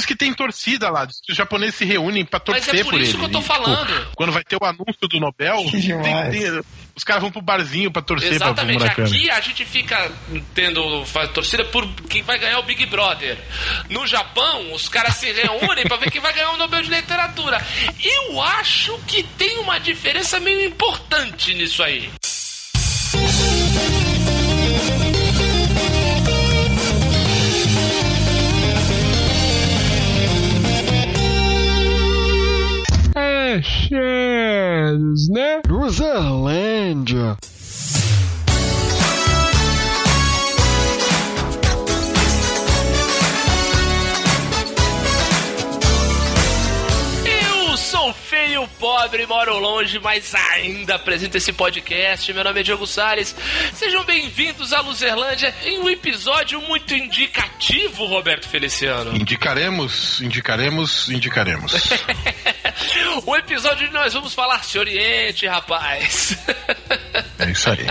diz que tem torcida lá, diz que os japoneses se reúnem pra torcer Mas é por, ele. isso que eu tô E, tipo, falando. quando vai ter o anúncio do Nobel, tem- tem- os caras vão pro barzinho pra torcer pra Exatamente, Murakami. aqui a gente fica tendo faz torcida por quem vai ganhar o Big Brother. No Japão, os caras se reúnem pra ver quem vai ganhar o Nobel de Literatura. Eu acho que tem uma diferença meio importante nisso aí. Shadows, né? Cruzerlândia. Feio, pobre, moro longe, mas ainda apresento esse podcast. Meu nome é Diogo Salles. Sejam bem-vindos à Luzerlândia em um episódio muito indicativo, Roberto Feliciano. Indicaremos, indicaremos, indicaremos. o episódio onde nós vamos falar se oriente, rapaz. É isso aí.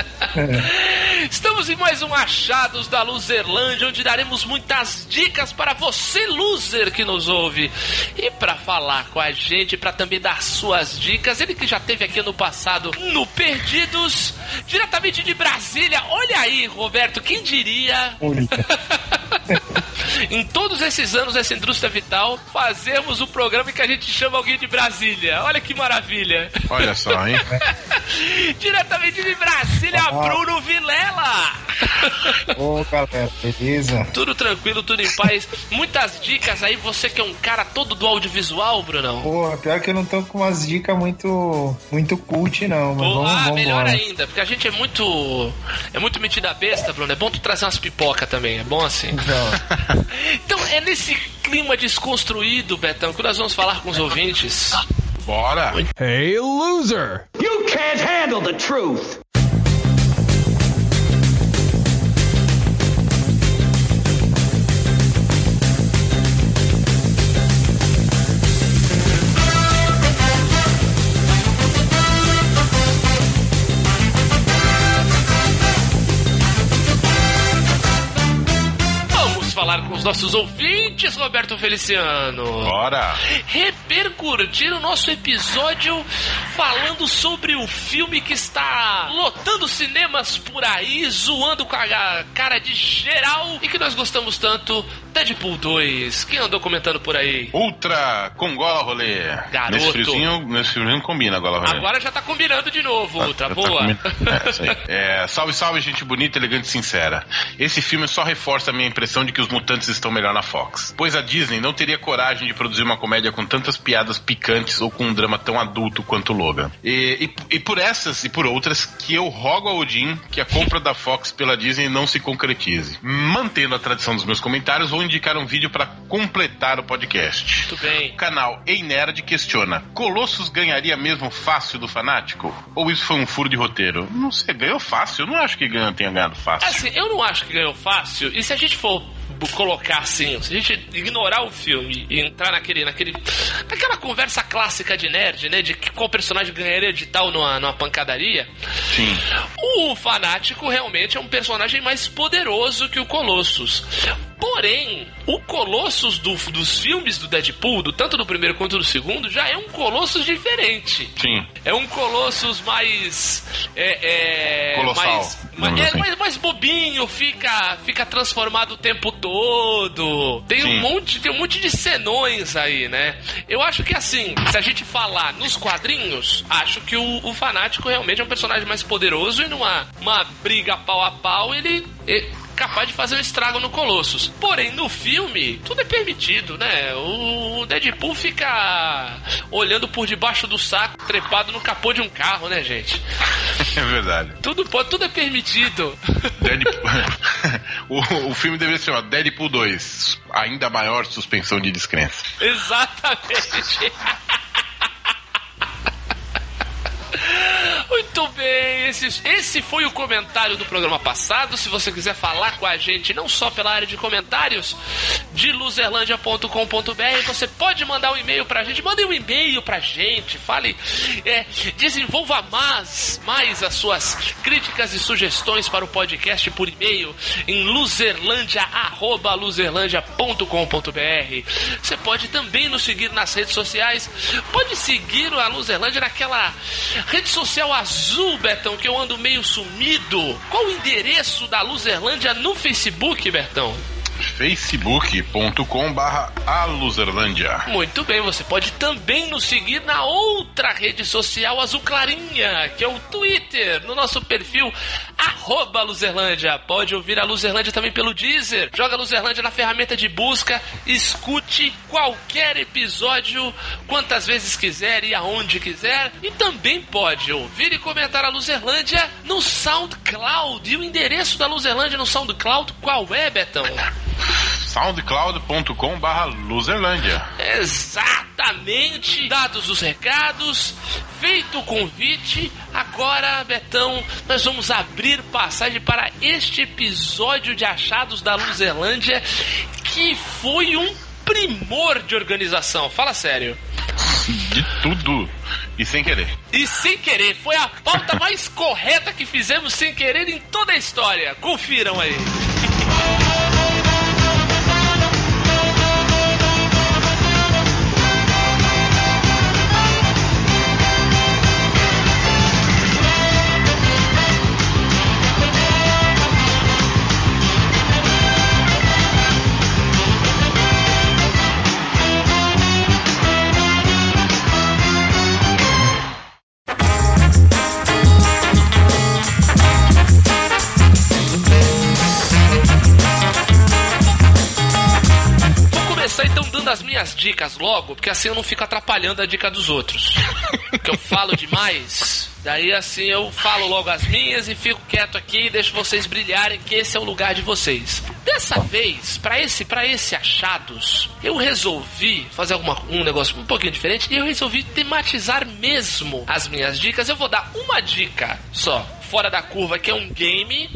Estamos em mais um Achados da Luzerlândia, onde daremos muitas dicas para você, loser, que nos ouve. E para falar com a gente, para também dar suas dicas, ele que já teve aqui no passado no Perdidos, diretamente de Brasília. Olha aí, Roberto, quem diria? Em todos esses anos dessa indústria vital, fazemos o programa em que a gente chama alguém de Brasília. Olha que maravilha. Olha só, hein? Diretamente de Brasília, Bruno Vilela. Ô, galera, beleza? Tudo tranquilo, tudo em paz. Muitas dicas aí, você que é um cara todo do audiovisual, Brunão. Porra, pior que eu não tô com umas dicas muito, muito cult, não, mas Pô, vamos, ah, vamos melhor embora. ainda, porque a gente é muito. É muito metida besta, Bruno. É bom tu trazer umas pipoca também, é bom assim. Então, Então é nesse clima desconstruído, Betão, que nós vamos falar com os ouvintes. Bora! Hey, loser! You can't handle the truth. Os nossos ouvintes, Roberto Feliciano. Bora! repercutir o nosso episódio falando sobre o filme que está lotando cinemas por aí, zoando com a cara de geral e que nós gostamos tanto, Deadpool 2. Quem andou comentando por aí? Ultra com gola rolê. Garoto. Nesse friozinho, nesse friozinho combina gola rolê. Agora já tá combinando de novo, Ultra. Já tá Boa. combinando. É. É, salve, salve, gente bonita, elegante e sincera. Esse filme só reforça a minha impressão de que os mutantes estão melhor na Fox. Pois a Disney não teria coragem de produzir uma comédia com tantas piadas picantes ou com um drama tão adulto quanto Logan. E, e- e por essas e por outras que eu rogo a Odin que a compra da Fox pela Disney não se concretize. Mantendo a tradição dos meus comentários, vou indicar um vídeo para completar o podcast. Muito bem. O canal Ei Nerd questiona: Colossus ganharia mesmo fácil do fanático? Ou isso foi um furo de roteiro? Não sei, ganhou fácil. Eu não acho que ganhou, tenha ganhado fácil. Assim, eu não acho que ganhou fácil. E se a gente for colocar assim, se a gente ignorar o filme e entrar naquele, naquele, naquela conversa clássica de nerd, né, de qual personagem ganharia de tal numa, numa pancadaria, Sim. o fanático realmente é um personagem mais poderoso que o Colossus. Porém, o Colossus do- dos filmes do Deadpool, do, tanto do primeiro quanto do segundo, já é um Colossus diferente. Sim. É um Colossus mais. É, é, Colossal, Mais, digamos é, assim. mais, mais bobinho, fica, fica transformado o tempo todo. Tem Sim. um, monte, tem um monte de senões aí, né? Eu acho que assim, se a gente falar nos quadrinhos, acho que o, o fanático realmente é um personagem mais poderoso e numa uma briga pau a pau ele. é capaz de fazer um estrago no Colossus. Porém, no filme, tudo é permitido, né? O Deadpool fica olhando por debaixo do saco, trepado no capô de um carro, né, gente? É verdade. Tudo pode, tudo é permitido. Deadpool... o, o filme deveria se chamar Deadpool 2 Ainda maior suspensão de descrença. Exatamente. Muito bem. Esse, esse foi o comentário do programa passado. Se você quiser falar com a gente, não só pela área de comentários de luzerlandia.com.br, você pode mandar um e-mail pra gente. Mande um e-mail pra gente. Fale, é, desenvolva mais, mais as suas críticas e sugestões para o podcast por e-mail em luzerlandia.luzerlandia.com.br. Você pode também nos seguir nas redes sociais. Pode seguir a Luzerlândia naquela rede social azul, Betão, que eu ando meio sumido. Qual o endereço da Luzerlândia no Facebook, Betão? facebook.com barra aluzerlândia. Muito bem, você pode também nos seguir na outra rede social azul clarinha, que é o Twitter, no nosso perfil arroba Luzerlândia. Pode ouvir a Luzerlândia também pelo Deezer. Joga Luzerlândia na ferramenta de busca, escute qualquer episódio quantas vezes quiser e aonde quiser. E também pode ouvir e comentar a Luzerlândia no SoundCloud. E o endereço da Luzerlândia no SoundCloud qual é, Betão? soundcloud.com barra luzerlândia. Exatamente! Dados os recados, feito o convite, agora, Betão, nós vamos abrir passagem para este episódio de Achados da Luzerlândia, que foi um primor de organização. Fala sério. De tudo. E sem querer. E sem querer, foi a pauta mais correta que fizemos sem querer em toda a história. Confiram aí. Dicas logo, porque assim eu não fico atrapalhando a dica dos outros. Porque eu falo demais. Daí assim eu falo logo as minhas e fico quieto aqui e deixo vocês brilharem, que esse é o lugar de vocês. Dessa vez, para esse para esse achados, eu resolvi fazer alguma, um negócio um pouquinho diferente e eu resolvi tematizar mesmo as minhas dicas. Eu vou dar uma dica só, fora da curva, que é um game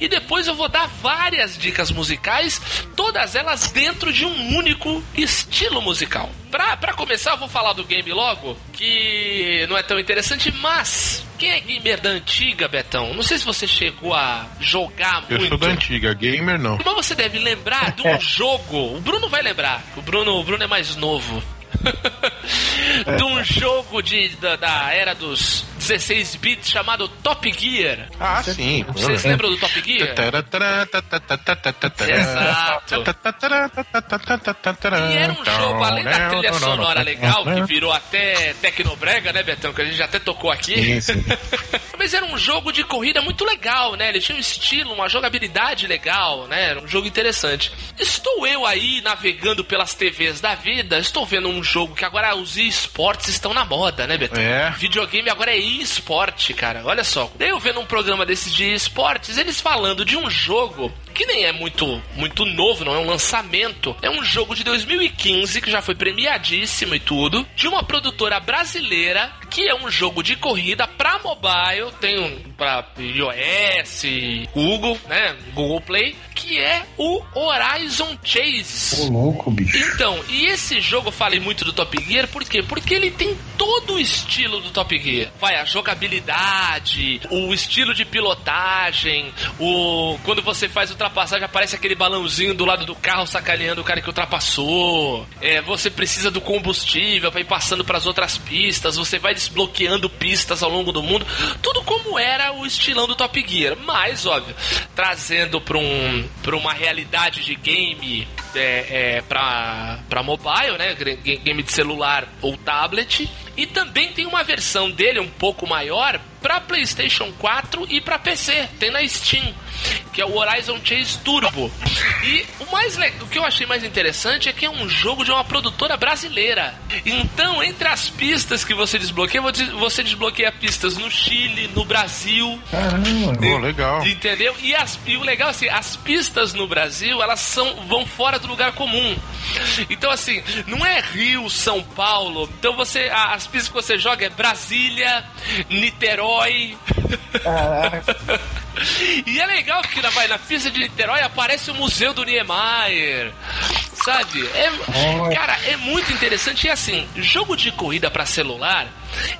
e depois eu vou dar várias dicas musicais, todas elas dentro de um único estilo musical. Pra, pra começar, eu vou falar do game logo, que não é tão interessante, mas quem é gamer da antiga, Betão? Não sei se você chegou a jogar Eu muito. sou da antiga, gamer não. Mas você deve lembrar de um jogo. O Bruno vai lembrar. O Bruno, o Bruno é mais novo. de um jogo de, da, da era dos 16 bits chamado Top Gear. Ah, sim. Vocês lembram do Top Gear? Exato. E era um jogo, além da trilha sonora legal, que virou até Tecnobrega, né, Betão? Que a gente até tocou aqui. Sim, sim. Mas era um jogo de corrida muito legal, né? Ele tinha um estilo, uma jogabilidade legal, né? Era um jogo interessante. Estou eu aí navegando pelas TVs da vida, estou vendo um jogo que agora os esportes estão na moda, né, Betão? É. Videogame agora é esporte, cara. Olha só. Daí eu vendo um programa desses de esportes, eles falando de um jogo que nem é muito muito novo, não é um lançamento. É um jogo de 2015 que já foi premiadíssimo e tudo, de uma produtora brasileira que é um jogo de corrida pra mobile, tem um pra iOS, Google, né, Google Play, que é o Horizon Chase. Ô, louco, bicho. Então, e esse jogo eu falei muito do Top Gear, por quê? Porque ele tem todo o estilo do Top Gear. Vai, a jogabilidade, o estilo de pilotagem, o quando você faz ultrapassagem aparece aquele balãozinho do lado do carro sacaneando o cara que ultrapassou. É, você precisa do combustível para ir passando para as outras pistas, você vai desbloqueando pistas ao longo do mundo, tudo como era o estilão do Top Gear, mas óbvio, trazendo para um para uma realidade de game é, é, para mobile, né? Game de celular ou tablet. E também tem uma versão dele um pouco maior para PlayStation 4 e para PC. Tem na Steam. Que é o Horizon Chase Turbo. E o mais le- o que eu achei mais interessante é que é um jogo de uma produtora brasileira. Então, entre as pistas que você desbloqueia, você- desbloqueia pistas no Chile, no Brasil, Caramba. Pô, legal. Entendeu? E, as, e o legal é assim, as pistas no Brasil, elas são, vão fora do lugar comum. Então, assim, não é Rio, São Paulo. Então você. As pistas que você joga é Brasília, Niterói. Caraca. E é legal que na, vai, na pista de Niterói aparece o Museu do Niemeyer. Sabe? É, cara, é muito interessante. E assim, jogo de corrida pra celular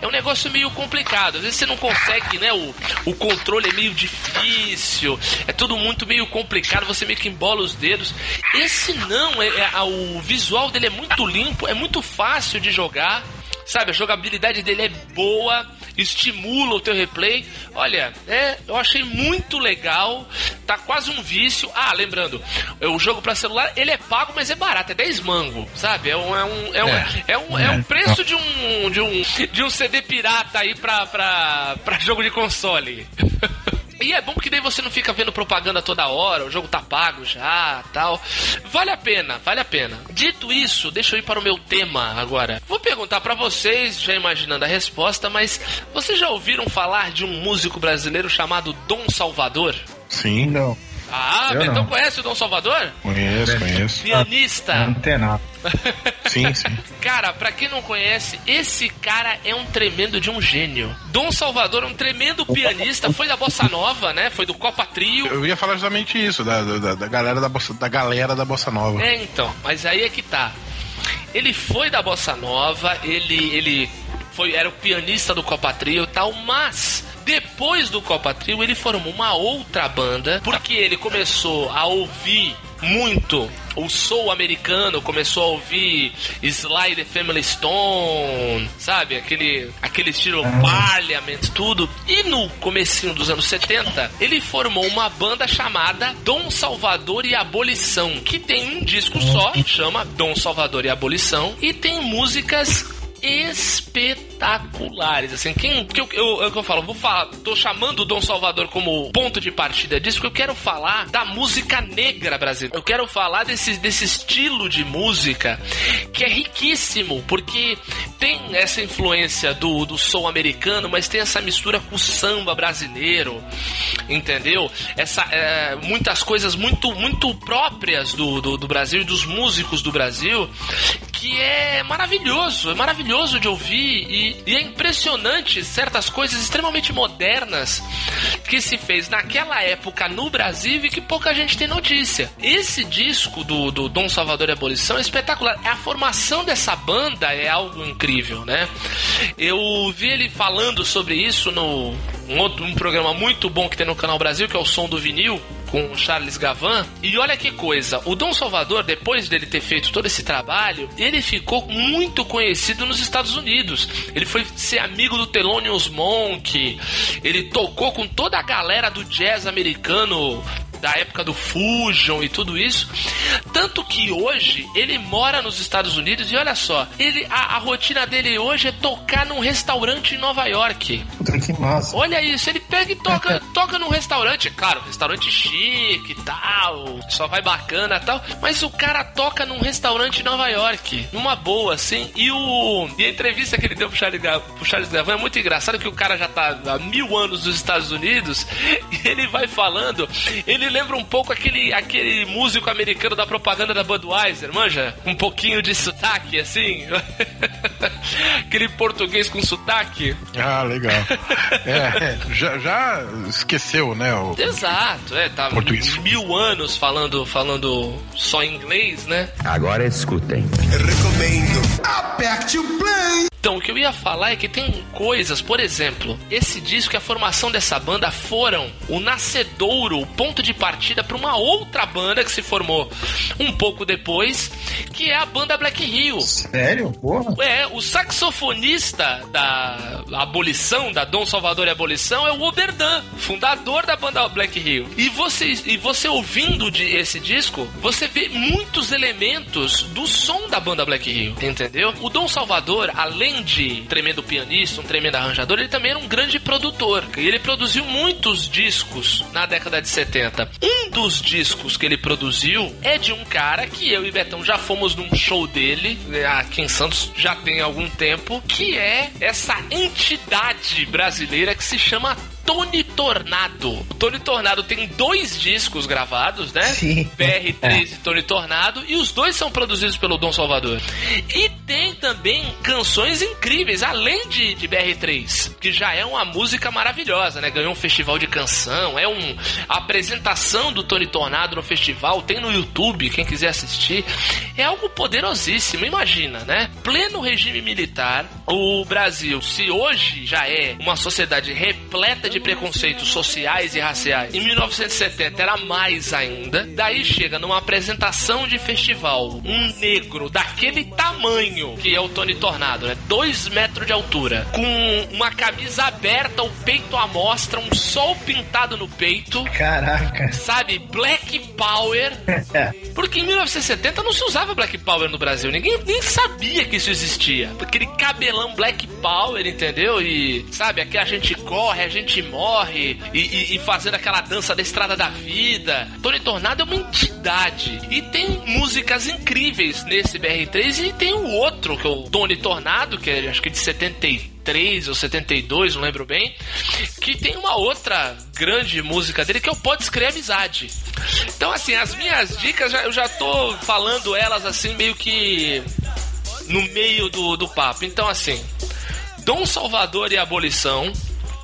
é um negócio meio complicado. Às vezes você não consegue, né? O, o controle é meio difícil. É tudo muito meio complicado. Você meio que embola os dedos. Esse não, é, é- o visual dele é muito limpo, é muito fácil de jogar. Sabe, a jogabilidade dele é boa, estimula o teu replay. Olha, é, eu achei muito legal. Tá quase um vício. Ah, lembrando, o jogo pra celular, ele é pago, mas é barato, é 10 mango, sabe? É um, é um, é um, É. é um, é um preço de um, de um de um CD pirata aí pra, pra, pra jogo de console. E é bom porque daí você não fica vendo propaganda toda hora, o jogo tá pago já, tal. Vale a pena, vale a pena. Dito isso, deixa eu ir para o meu tema agora. Vou perguntar pra vocês, já imaginando a resposta, mas vocês já ouviram falar de um músico brasileiro chamado Dom Salvador? Sim, Não, Ah, Eu Betão não. conhece o Dom Salvador? conheço, conheço. Pianista. não tem nada. Sim, sim. Cara, pra quem não conhece, esse cara é um tremendo de um gênio. Dom Salvador é um tremendo pianista, foi da Bossa Nova, né? Foi do Copa Trio. Eu ia falar justamente isso, da, da, da galera da bossa, da galera da bossa nova. É, então, mas aí é que tá. Ele foi da Bossa Nova, ele, ele foi, era o pianista do Copa Trio e tal, mas depois do Copa Trio ele formou uma outra banda, porque ele começou a ouvir muito o soul americano, começou a ouvir Sly the Family Stone, sabe? Aquele, aquele estilo Parliament, tudo. E no comecinho dos anos 70, ele formou uma banda chamada Dom Salvador e Abolição, que tem um disco só, chama Dom Salvador e Abolição, e tem músicas espetaculares, assim, quem que eu, eu, é que eu falo, vou falar, tô chamando o Dom Salvador como ponto de partida disso, porque eu quero falar da música negra brasileira. Eu quero falar desse, desse estilo de música que é riquíssimo, porque tem essa influência do, do soul americano, mas tem essa mistura com o samba brasileiro, entendeu? Essa, é, muitas coisas muito, muito próprias do, do, do Brasil e dos músicos do Brasil, que é maravilhoso, é maravilhoso de ouvir e, e é impressionante certas coisas extremamente modernas que se fez naquela época no Brasil e que pouca gente tem notícia. Esse disco do, do Dom Salvador e Abolição é espetacular. A formação dessa banda é algo incrível, né? Eu vi ele falando sobre isso no um outro um programa muito bom que tem no Canal Brasil, que é o Som do Vinil, com o Charles Gavan. E olha que coisa, o Dom Salvador, depois dele ter feito todo esse trabalho, ele ficou muito conhecido nos Estados Unidos. Ele foi ser amigo do Thelonious Monk, ele tocou com toda a galera do jazz americano da época do Fusion e tudo isso. Tanto que hoje ele mora nos Estados Unidos e olha só, ele a, a rotina dele hoje é tocar num restaurante em Nova York. Puta que massa. Olha isso, ele pega e toca, toca num restaurante, claro, restaurante chique e tal, só vai bacana e tal, mas o cara toca num restaurante em Nova York, numa boa, assim, e o e a entrevista que ele deu pro Charles, pro Charles Gavan é muito engraçado que o cara já tá há mil anos nos Estados Unidos e ele vai falando, ele lembra um pouco aquele, aquele músico americano da propaganda da Budweiser, manja? Um pouquinho de sotaque, assim, aquele português com sotaque. Ah, legal. É, é, já, já esqueceu, né? O... Exato, é, tá Português. mil anos falando, falando só inglês, né? Agora escutem. Aperte o play. Então, o que eu ia falar é que tem coisas, por exemplo, esse disco e a formação dessa banda foram o nascedouro, o ponto de partida para uma outra banda que se formou um pouco depois, que é a banda Black Hill. Sério? Porra. É, o saxofonista da abolição, da Dom Salvador e Abolição, é o Oberdan, fundador da banda Black Hill. E você, e você ouvindo de esse disco, você vê muitos elementos do som da banda Black Hill, entendeu? O Dom Salvador, além além de tremendo pianista, um tremendo arranjador, ele também era um grande produtor. E ele produziu muitos discos na década de 70. Um dos discos que ele produziu é de um cara que eu e Betão já fomos num show dele, né, aqui em Santos já tem algum tempo, que é essa entidade brasileira que se chama Tony Tornado. O Tony Tornado tem dois discos gravados, né? Sim. BR3 É. e Tony Tornado, e os dois são produzidos pelo Dom Salvador. E tem também canções incríveis, além de, de BR3, que já é uma música maravilhosa, né? Ganhou um festival de canção, é um a apresentação do Tony Tornado no festival, tem no YouTube, quem quiser assistir. É algo poderosíssimo, imagina, né? Pleno regime militar, o Brasil, se hoje já é uma sociedade repleta de preconceitos sociais e raciais, em 1970 era mais ainda. Daí chega numa apresentação de festival, um negro daquele tamanho, que é o Tony Tornado, né? Dois metros de altura, com uma camisa aberta, o peito à mostra, um sol pintado no peito, Caraca. sabe? Black Power. Porque em 1970 não se usava Black Power no Brasil. Ninguém nem sabia que isso existia. Aquele cabelão Black Power, entendeu? E, sabe, aqui a gente corre, a gente morre. E, e- e fazendo aquela dança da estrada da vida. Tony Tornado é uma entidade. E tem músicas incríveis nesse BR3. E tem o outro, que é o Tony Tornado, que é acho que de 73 ou 72, não lembro bem. Que tem uma outra grande música dele que é o Pode Escrever Amizade. Então, assim, as minhas dicas, eu já tô falando elas assim, meio que no meio do, do papo. Então, assim, Dom Salvador e Abolição.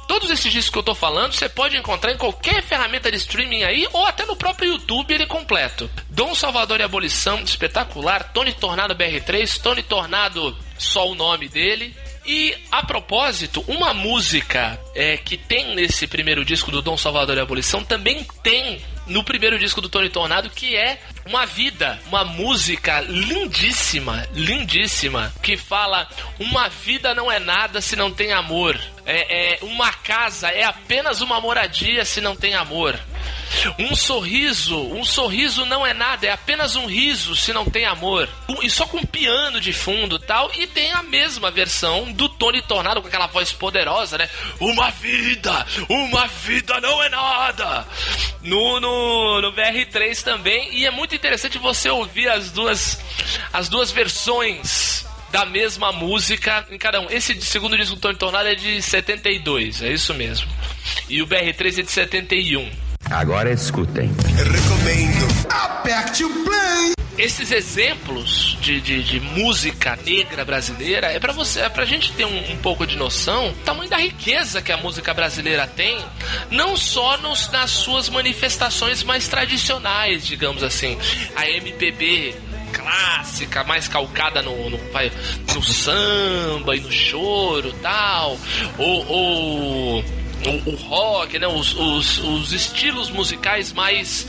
Todos esses discos que eu tô falando, você pode encontrar em qualquer ferramenta de streaming aí, ou até no próprio YouTube ele completo. Dom Salvador e Abolição, espetacular. Tony Tornado BR3, Tony Tornado, só o nome dele. E, a propósito, uma música é, que tem nesse primeiro disco do Dom Salvador e Abolição também tem no primeiro disco do Tony Tornado, que é Uma Vida, uma música lindíssima, lindíssima, que fala: Uma vida não é nada se não tem amor. É, é, uma casa é apenas uma moradia se não tem amor. Um sorriso, um sorriso não é nada, é apenas um riso se não tem amor. E só com piano de fundo tal. E tem a mesma versão do Tony Tornado com aquela voz poderosa, né? Uma vida, uma vida não é nada. No, no, no BR3 também. E é muito interessante você ouvir as duas, as duas versões da mesma música em cada um. Esse segundo disco do Tony Tornado é de 72, é isso mesmo. E o BR3 é de 71. Agora escutem. Aperte o play. Esses exemplos de, de, de música negra brasileira é para você, é pra gente ter um, um pouco de noção do tamanho da riqueza que a música brasileira tem, não só nos, nas suas manifestações mais tradicionais, digamos assim. A MPB clássica, mais calcada no, no, no samba e no choro tal, ou, ou o, o rock, né? Os, os, os estilos musicais mais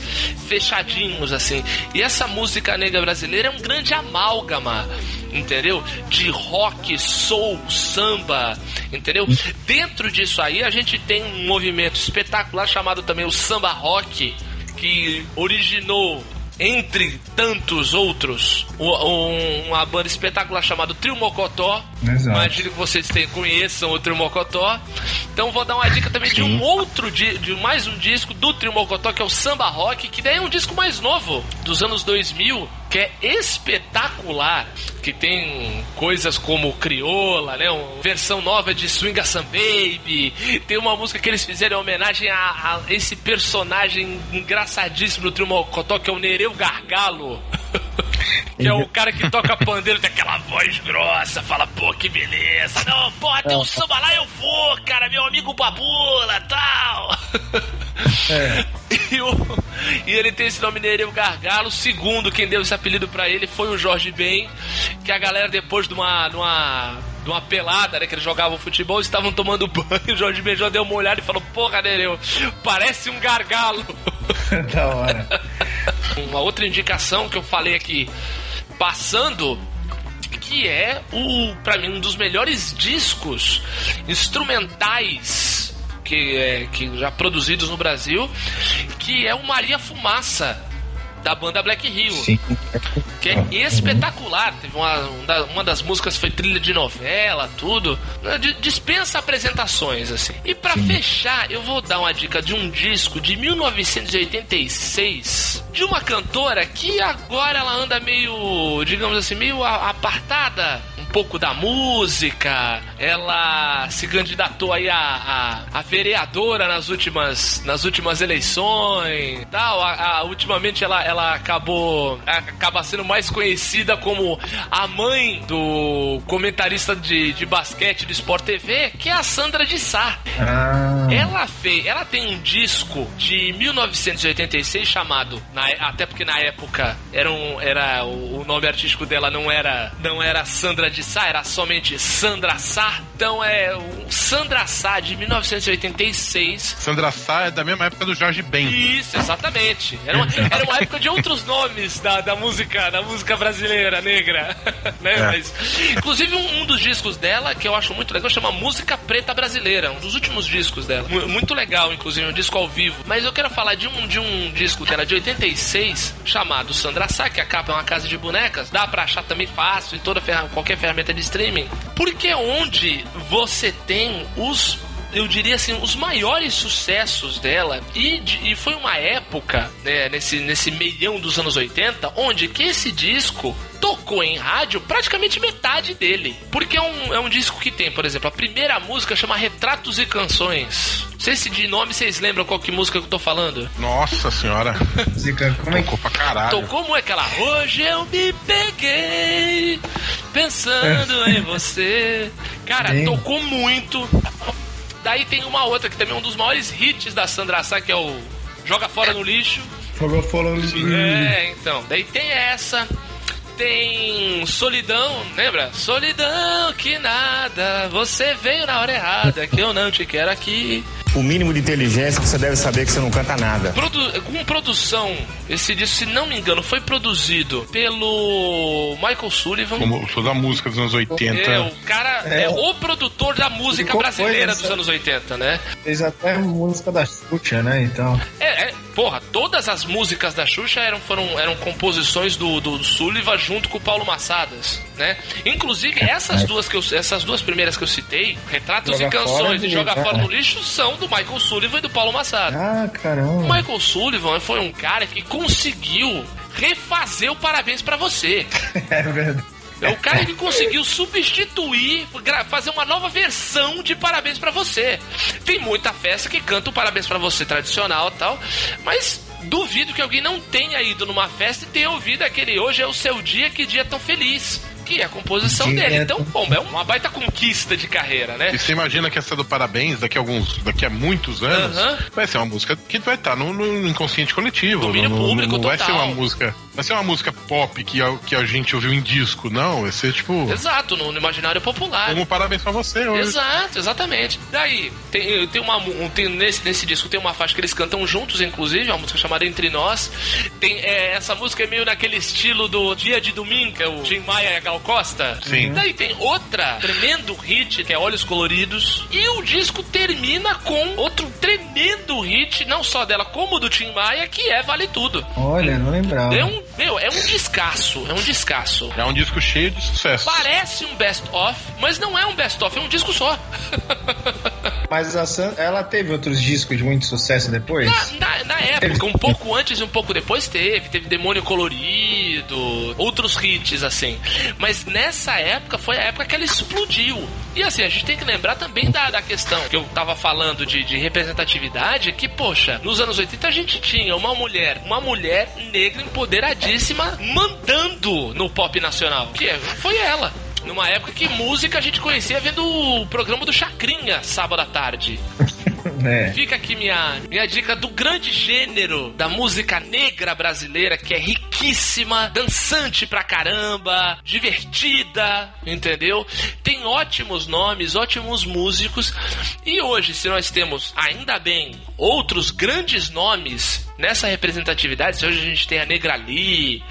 fechadinhos, assim. E essa música negra brasileira é um grande amálgama, entendeu? De rock, soul, samba, entendeu? Dentro disso aí, a gente tem um movimento espetacular chamado também o samba rock, que originou entre tantos outros, um- uma banda espetacular chamada Trio Mocotó. Exato. Imagino que vocês conheçam o Trio Mocotó. Então vou dar uma dica também de um outro, de mais um disco do Trio Mocotó, que é o Samba Rock, que daí é um disco mais novo, dos anos 2000, que é espetacular, que tem coisas como Crioula, né, uma versão nova de Swing Some Baby, tem uma música que eles fizeram em homenagem a, a esse personagem engraçadíssimo do Trio Mocotó, que é o Nereu Gargalo. Que é o cara que toca pandeiro, tem aquela voz grossa, fala, pô, que beleza. Não, pô, tem um samba lá, eu vou, cara, meu amigo Babula, tal. E, o- e ele tem esse nome Nereu Gargalo. Segundo, quem deu esse apelido pra ele foi o Jorge Ben, que a galera, depois de uma, de uma, de uma pelada, né, que eles jogavam futebol, estavam tomando banho. O Jorge Ben já deu uma olhada e falou: Porra, Nereu, parece um gargalo. da hora. Uma outra indicação que eu falei aqui, passando, que é o, para mim, um dos melhores discos instrumentais que, é, que já produzidos no Brasil, que é o Maria Fumaça. Da banda Black Rio. Sim. Que que é espetacular. Teve uma, uma das músicas foi trilha de novela, tudo. Dispensa apresentações, assim. E para fechar, eu vou dar uma dica de um disco de 1986 de uma cantora que agora ela anda meio, digamos assim, meio apartada pouco da música. Ela se candidatou aí a, a, a vereadora nas últimas, nas últimas eleições. Tal. A, a, ultimamente ela, ela acabou acaba sendo mais conhecida como a mãe do comentarista de, de basquete do Sport TV, que é a Sandra de Sá. Ah. Ela fez, ela tem um disco de 1986 chamado, na, até porque na época era, um, era o, o nome artístico dela não era não era Sandra de Sá, era somente Sandra Sá. Então é o Sandra Sá de 1986. Sandra Sá é da mesma época do Jorge Ben. Isso, exatamente. Era uma, era uma época de outros nomes da, da música, da música brasileira negra, né? É. Mas, inclusive um, um, dos discos dela que eu acho muito legal chama Música Preta Brasileira, um dos últimos discos dela. Muito legal, inclusive um disco ao vivo. Mas eu quero falar de um de um disco dela de 86 chamado Sandra Sá, que a capa é uma casa de bonecas. Dá para achar também fácil em toda qualquer ferramenta ferramenta de streaming, porque onde você tem os eu diria assim, os maiores sucessos dela. E, e foi uma época, né, nesse, nesse meião dos anos 80, onde que esse disco tocou em rádio praticamente metade dele. Porque é um, é um disco que tem, por exemplo, a primeira música chama Retratos e Canções. Não sei se de nome vocês lembram qual que música que eu tô falando. Nossa senhora. Como é? Tocou pra caralho. Tocou como é aquela. Hoje eu me peguei pensando em você. Cara, Sim. tocou muito. Daí tem uma outra que também é um dos maiores hits da Sandra Sá, que é o Joga Fora no Lixo. Joga Fora no Lixo. É, então. Daí tem essa tem Solidão, lembra? Solidão que nada, você veio na hora errada, que eu não te quero aqui. O mínimo de inteligência você deve saber que você não canta nada. Produ com produção, esse disco, se não me engano, foi produzido pelo Michael Sullivan. Como toda a música dos anos 80. É, o cara é, é o produtor da música brasileira dos anos 80, né? Fez até música da Xuxa, né? Então. É, é porra, todas as músicas da Xuxa eram, foram, eram composições do, do Sullivan junto com o Paulo Massadas, né? Inclusive, essas duas, que eu, essas duas primeiras que eu citei, Retratos Joga e Canções e Joga Fora no Lixo, são do Michael Sullivan e do Paulo Massadas. Ah, caramba. O Michael Sullivan foi um cara que conseguiu refazer o Parabéns para Você. é verdade. É o cara que conseguiu substituir, fazer uma nova versão de Parabéns para Você. Tem muita festa que canta o Parabéns para Você tradicional tal, mas duvido que alguém não tenha ido numa festa e tenha ouvido aquele Hoje é o seu dia, que dia tão feliz que é a composição dele. Então, bom, é uma baita conquista de carreira, né? E você imagina que essa do Parabéns, daqui a alguns, daqui a muitos anos, uh -huh. vai ser uma música que vai estar no, no inconsciente coletivo. Domínio no, público não total. vai ser uma música vai ser uma música pop que a, que a gente ouviu em disco, não. Vai ser tipo. Exato, no, no imaginário popular. Como parabéns pra você hoje. Exato, exatamente. Daí, tem, tem uma. Um, tem, nesse, nesse disco tem uma faixa que eles cantam juntos, inclusive, uma música chamada Entre Nós. Tem, é, essa música é meio naquele estilo do Dia de Domingo, que é o Tim Maia e a Gal Costa. Sim. Daí tem outra tremendo hit, que é Olhos Coloridos. E o disco termina com outro tremendo hit, não só dela, como do Tim Maia, que é Vale Tudo. Olha, não lembrava. É um meu, é um descasso. É um descasso. É um disco cheio de sucesso. Parece um best-of, mas não é um best-of, é um disco só. mas a Sam, ela teve outros discos de muito sucesso depois? Na, na, na época, um pouco antes e um pouco depois teve. Teve Demônio Colorido, outros hits, assim. Mas nessa época foi a época que ela explodiu. E assim, a gente tem que lembrar também da, da questão que eu tava falando de, de representatividade, que, poxa, nos anos 80 a gente tinha uma mulher, uma mulher negra empoderadíssima mandando no pop nacional. Que foi ela numa época que música a gente conhecia vendo o programa do Chacrinha, sábado à tarde. É. Fica aqui minha, minha dica do grande gênero da música negra brasileira, que é riquíssima, dançante pra caramba, divertida, entendeu? Tem ótimos nomes, ótimos músicos. E hoje, se nós temos, ainda bem, outros grandes nomes nessa representatividade, se hoje a gente tem a Negra Lee,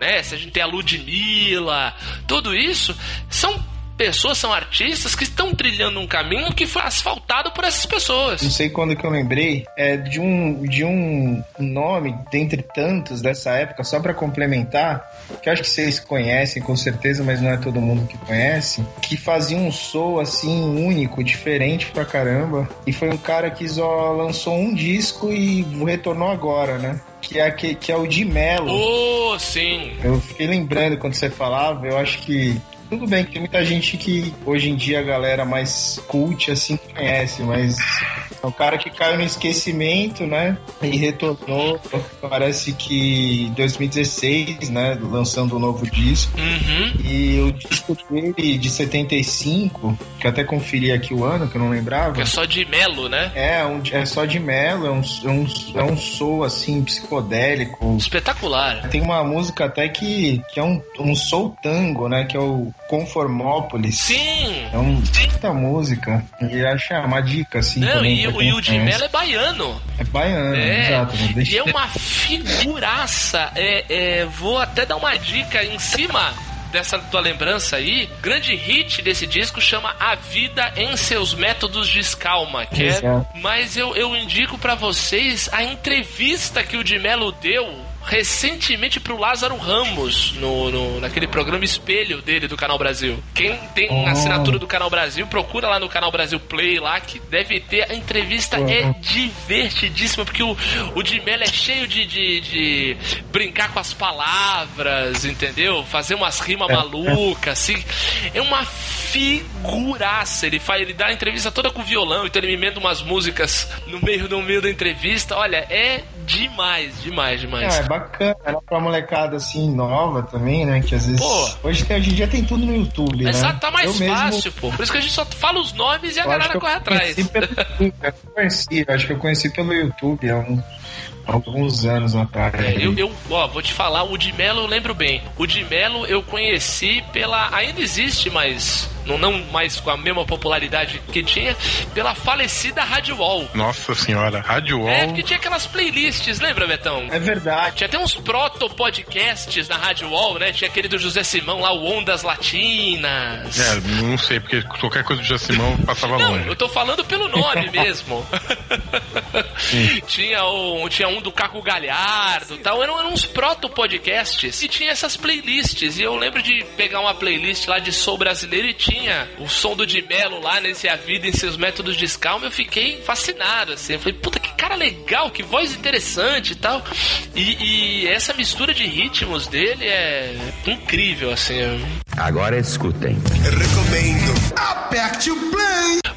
né? Se a gente tem a Ludmilla, tudo isso são pessoas, são artistas que estão trilhando um caminho que foi asfaltado por essas pessoas. Não sei quando que eu lembrei, é de um, de um nome, dentre tantos dessa época, só pra complementar, que acho que vocês conhecem com certeza, mas não é todo mundo que conhece, que fazia um som assim único, diferente pra caramba. E foi um cara que só lançou um disco e retornou agora, né? Que é, que, que é o de Mello. Oh, sim. Eu fiquei lembrando quando você falava, eu acho que tudo bem que tem muita gente que hoje em dia a galera mais cult assim conhece, mas é um cara que caiu no esquecimento, né? E retornou, parece que em 2016, né? Lançando um novo disco. Uhum. E o disco dele de 75, que eu até conferi aqui o ano, que eu não lembrava. É só de Melo, né? É, um, é só de Melo, é um, é um, é um soul assim, psicodélico. Espetacular. Tem uma música até que, que é um, um soul tango, né? Que é o Conformópolis. Sim! É um puta música. E acho é uma dica, assim. Não, e, o- e o de conhece. Mello é baiano. É baiano, É, exato. né? E é uma figuraça. É, é, vou até dar uma dica em cima dessa tua lembrança aí. Grande hit desse disco chama A Vida em Seus Métodos de Escalma. Que é, mas eu, eu indico pra vocês a entrevista que o de Mello deu recentemente pro Lázaro Ramos no, no- naquele programa Espelho dele do Canal Brasil. Quem tem Oh. assinatura do Canal Brasil, procura lá no Canal Brasil Play lá que deve ter. A entrevista é divertidíssima porque o, o de Mello é cheio de, de, de brincar com as palavras, entendeu? Fazer umas rimas malucas, assim. É uma figuraça. Ele faz, ele dá a entrevista toda com violão, então ele me emenda umas músicas no meio no meio da entrevista. Olha, é demais, demais, demais. É, é bacana, era pra molecada assim, nova também, né? Que às vezes. Pô. Hoje, tem, hoje em dia tem tudo no YouTube, né? Exato, tá mais Eu mesmo- fácil, pô. Por isso que a gente só fala os nomes e a eu galera corre atrás. pelo eu conheci, eu acho que eu conheci pelo YouTube há, um- alguns anos atrás. É, eu, eu, ó, vou te falar, o de Mello eu lembro bem. O de Mello eu conheci pela. Ainda existe, mas não, não mais com a mesma popularidade que tinha, pela falecida Rádio Wall. Nossa senhora, Rádio É, Wall. porque tinha aquelas playlists, lembra, Betão? É verdade. Tinha até uns proto-podcasts na Rádio Wall, né? Tinha aquele do José Simão lá, o Ondas Latinas. É, não sei, porque qualquer coisa do Jacimão passava Não, longe. eu tô falando pelo nome mesmo. tinha, um, tinha um do Caco Galhardo tal. Eram, eram uns proto-podcasts. E tinha essas playlists. E eu lembro de pegar uma playlist lá de Sou Brasileiro e tinha o som do Di Mello lá nesse A Vida em Seus Métodos de Escalma. Eu fiquei fascinado, assim. Eu falei, puta, que cara legal, que voz interessante e tal. E essa mistura de ritmos dele é incrível, assim. Agora escutem.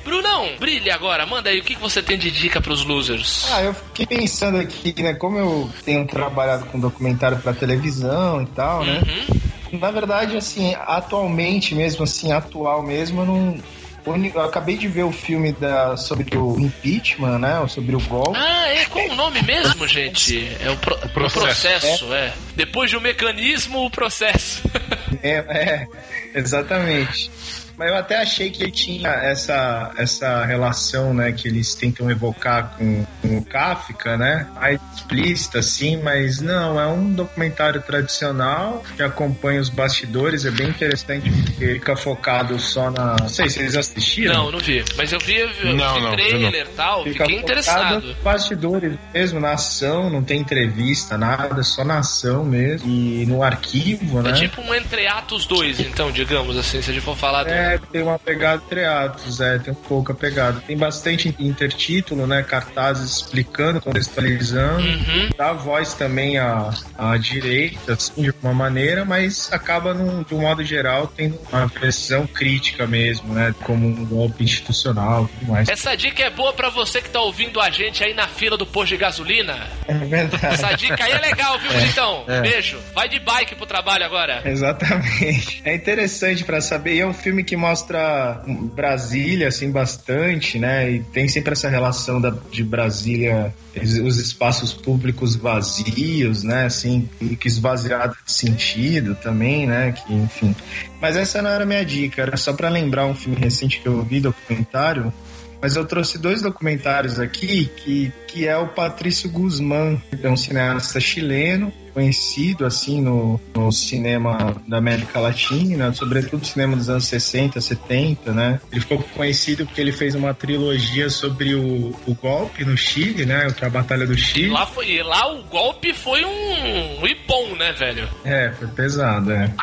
Brunão, brilha agora. Manda aí, o que que você tem de dica pros losers? Ah, eu fiquei pensando aqui, né? Como eu tenho trabalhado com documentário pra televisão e tal, né? Uhum. Na verdade, assim, atualmente mesmo, assim, atual mesmo, eu não. Eu acabei de ver o filme da, sobre o impeachment, né? Sobre o golpe. Ah, é qual o nome mesmo, gente? É o, pro- o processo. processo, é. Depois de um mecanismo, o processo. É, é, exatamente. Mas eu até achei que ele tinha essa, essa relação, né, que eles tentam evocar com, com o Kafka, né, mais explícita, assim, mas não, é um documentário tradicional que acompanha os bastidores, é bem interessante porque fica focado só na... Não sei se eles assistiram. Não, não vi. Mas eu vi, eu vi Não, não, trailer e tal, Fica fiquei focado interessado. nos bastidores mesmo, na ação, não tem entrevista, nada, só na ação mesmo. E no arquivo, né? É tipo um Entre Atos 2, então, digamos assim, se a gente for falar do... É, tem uma pegada entre atos, é, tem um pouco a pegada. Tem bastante intertítulo, né? Cartazes explicando, contextualizando. Uhum. Dá voz também à, à direita, assim, de uma maneira, mas acaba, num, de um modo geral, tendo uma visão crítica mesmo, né? Como um golpe institucional e tudo mais. Essa dica é boa pra você que tá ouvindo a gente aí na fila do posto de gasolina. É verdade. Essa dica aí é legal, viu, bonitão? é. Beijo. Vai de bike pro trabalho agora. Exatamente. É interessante pra saber. E é um filme que mostra Brasília, assim, bastante, né? E tem sempre essa relação da, de Brasília, os os espaços públicos vazios, né? Assim, e que esvaziado de sentido também, né? Que, enfim. Mas essa não era a minha dica, era só pra lembrar um filme recente que eu vi, documentário. mas eu trouxe dois documentários aqui que, que é o Patrício Guzmán, que é um cineasta chileno, conhecido assim no, no cinema da América Latina, sobretudo no cinema dos anos 60, 70, né? Ele ficou conhecido porque ele fez uma trilogia sobre o, o golpe no Chile, né? A Batalha do Chile. Lá, foi, lá o golpe foi um, um ipom, né, velho? É, foi pesado, é.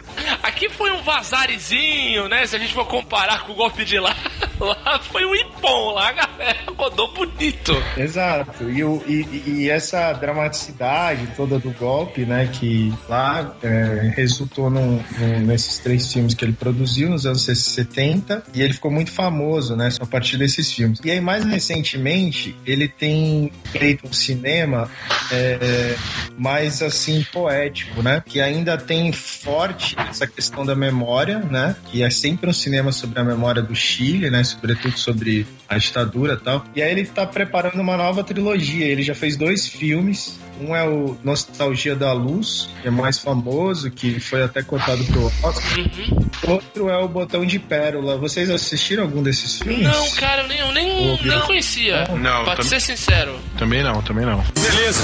Aqui foi um vazarezinho, né? Se a gente for comparar com o golpe de lá, lá foi um ipom, lá a galera rodou bonito. Exato. E, o, e, e essa dramaticidade toda do golpe, né? Que lá é, resultou num, num, nesses três filmes que ele produziu nos anos 70 e ele ficou muito famoso, né? A partir desses filmes. E aí, mais recentemente, ele tem feito um cinema é, mais assim poético, né? Que ainda tem forte essa questão da memória, né? Que é sempre um cinema sobre a memória do Chile, né? Sobretudo sobre a ditadura e tal. E aí ele tá preparando uma nova trilogia. Ele já fez dois filmes. Um é o Nostalgia da Luz, que é mais famoso, que foi até cotado pro Oscar. Uhum. Outro é o Botão de Pérola. Vocês assistiram algum desses filmes? Não, cara, eu nem, eu nem, nem conhecia. Não, Pode tam- ser sincero. Também não, também não. Beleza.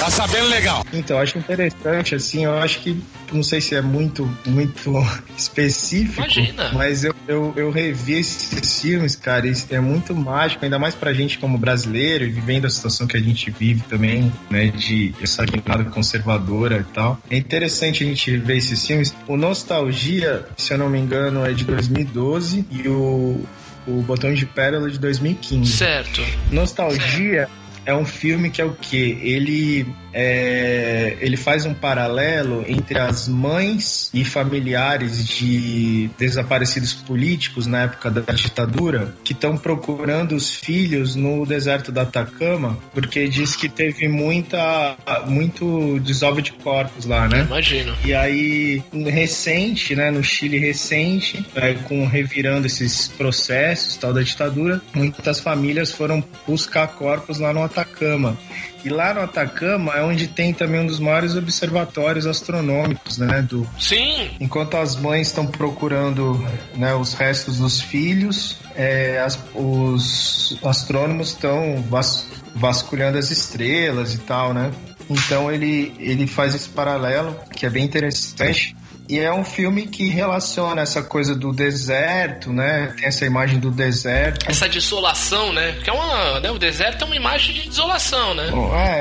Tá sabendo legal. Então, eu acho interessante, assim, eu acho que, não sei se é muito, muito específico, Imagina. mas eu, eu, eu revi esses filmes, cara, isso é muito mágico, ainda mais pra gente como brasileiro, e vivendo a situação que a gente vive também, né, de essa guinada conservadora e tal. É interessante a gente ver esses filmes. O Nostalgia, se eu não me engano, é de 2012, e o, o Botão de Pérola é de 2015. Certo. Nostalgia é um filme que é o quê? Ele é, ele faz um paralelo entre as mães e familiares de desaparecidos políticos na época da ditadura que estão procurando os filhos no deserto da Atacama porque diz que teve muita muito desova de corpos lá, né? Imagino. E aí, recente, né, no Chile recente, é, com revirando esses processos tal da ditadura, muitas famílias foram buscar corpos lá no Atacama. E lá no Atacama é onde tem também um dos maiores observatórios astronômicos, né, do Sim, Enquanto as mães estão procurando né, os restos dos filhos, é, as- os astrônomos estão vas- vasculhando as estrelas e tal, né? Então ele, ele faz esse paralelo, que é bem interessante. E é um filme que relaciona essa coisa do deserto, né? Tem essa imagem do deserto. essa desolação, né? Que é uma. Né? O deserto é uma imagem de desolação, né?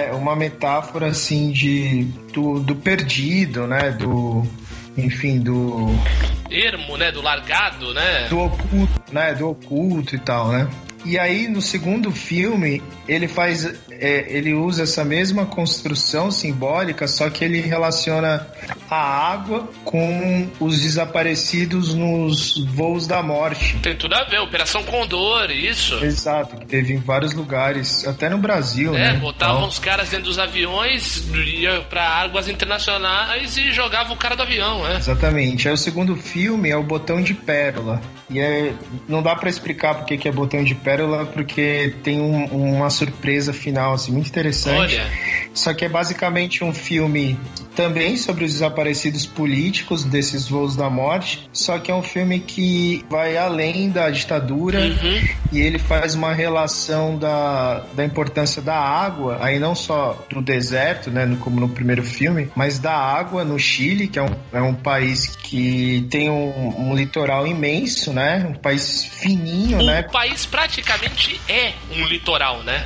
É, uma metáfora assim de do, do perdido, né? Do enfim, do Ermo, né? Do largado, né? do oculto, né? Do oculto e tal, né? E aí no segundo filme ele faz, é, ele usa essa mesma construção simbólica, só que ele relaciona a água com os desaparecidos nos voos da morte. Tem tudo a ver. Operação Condor, isso. Exato, que teve em vários lugares, até no Brasil, É, né? botavam Tal. os caras dentro dos aviões, ia pra águas internacionais e jogavam o cara do avião, né? Exatamente. Aí o segundo filme é o Botão de Pérola. E é, não dá pra explicar porque que é Botão de Pérola, porque tem um- uma surpresa final assim, muito interessante. Olha, Só que é basicamente um filme também sobre os desaparecidos políticos desses voos da morte. Só que é um filme que vai além da ditadura Uhum. e ele faz uma relação da, da importância da água, aí não só do deserto, né, no- como no primeiro filme, mas da água no Chile, que é um, é um país que tem um, um litoral imenso, né? Um país fininho, o né? país praticamente é um litoral, né?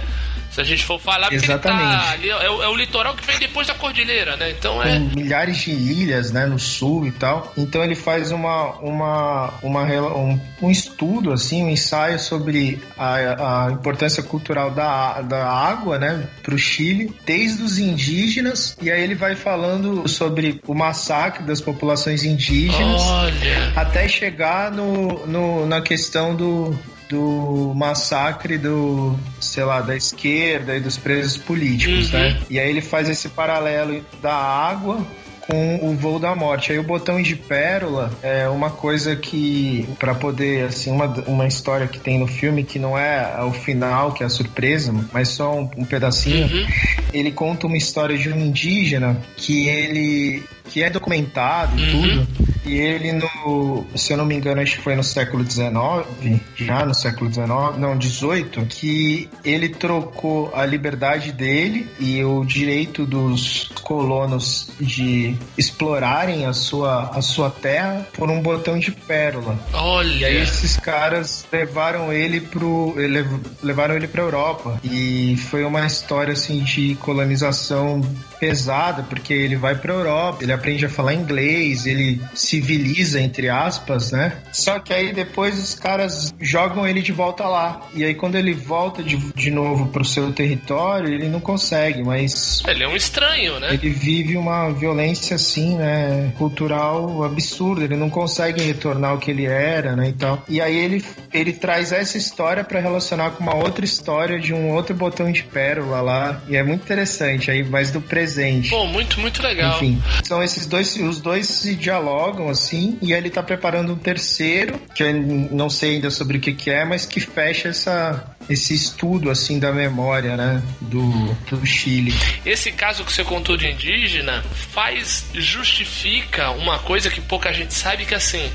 Se a gente for falar, ele Exatamente. tá ali, é, o, é o litoral que vem depois da cordilheira, né? Então é. milhares de ilhas, né, no sul e tal. Então ele faz uma, uma, uma um, um estudo, assim, um ensaio sobre a, a importância cultural da, da água, né, para o Chile, desde os indígenas. E aí ele vai falando sobre o massacre das populações indígenas Olha. até chegar no, no, na questão do, do massacre do, sei lá, da esquerda e dos presos políticos, Uhum. né? E aí ele faz esse paralelo da água com o voo da morte. Aí o botão de pérola é uma coisa que para poder assim uma, uma história que tem no filme que não é o final que é a surpresa, mas só um, um pedacinho. Uhum. Ele conta uma história de um indígena que ele que é documentado e Uhum. tudo. E ele no, se eu não me engano, acho que foi no século XIX, já no século XIX, não, XVIII, que ele trocou a liberdade dele e o direito dos colonos de explorarem a sua, a sua terra por um botão de pérola. Olha. E aí esses caras levaram ele pro lev- levaram ele para Europa e foi uma história assim de colonização pesada porque ele vai para Europa, ele aprende a falar inglês, ele civiliza entre aspas, né? Só que aí depois os caras jogam ele de volta lá. E aí quando ele volta de, de novo pro seu território, ele não consegue, mas Ele é um estranho, né? ele vive uma violência assim, né, cultural absurda. Ele não consegue retornar ao que ele era, né, e tal. E aí ele ele traz essa história pra relacionar com uma outra história de um outro botão de pérola lá. E é muito interessante aí, mais do presente. Pô, muito, muito legal. Enfim, são esses dois, os dois se dialogam assim, e ele tá preparando um terceiro, que eu não sei ainda sobre o que que é, mas que fecha essa, esse estudo assim da memória, né, do, do Chile. Esse caso que você contou de indígena faz, justifica uma coisa que pouca gente sabe, que assim,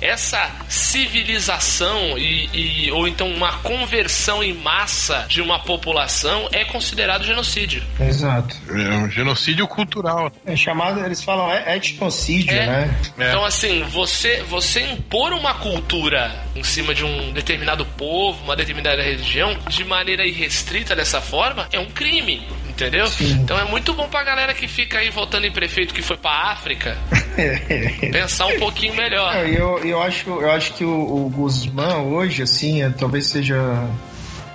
essa civilização e, e- ou então uma conversão em massa de uma população é considerado genocídio. Exato. É um genocídio cultural. É chamado, eles falam é- etnocídio, É. né? É. Então, assim, você, você impor uma cultura em cima de um determinado povo, uma determinada religião, de maneira irrestrita dessa forma, é um crime. Entendeu? Então é muito bom pra galera que fica aí votando em prefeito que foi pra África pensar um pouquinho melhor. Não, eu, eu, acho, eu acho que o, o Guzmán hoje, assim, é, talvez seja,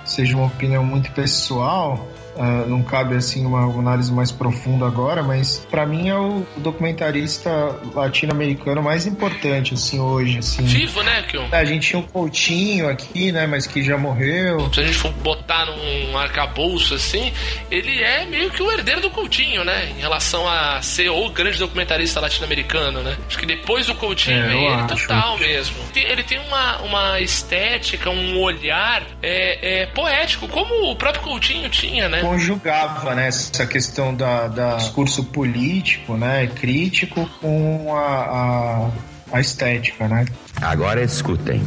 seja uma opinião muito pessoal. Ah, não cabe assim uma análise mais profunda agora, mas pra mim é o documentarista latino-americano mais importante assim hoje, assim. Vivo, né, Kion? A gente tinha um Coutinho aqui, né, mas que já morreu. Se a gente for botar num arcabouço assim, ele é meio que o herdeiro do Coutinho, né? Em relação a ser o grande documentarista latino-americano, né? Acho que depois do Coutinho É, vem ele acho. total mesmo. Ele tem uma, uma estética, um olhar é, é, poético, como o próprio Coutinho tinha, né? Conjugava né, essa questão da, da discurso político, né, crítico com a, a, a estética, né? Agora escutem.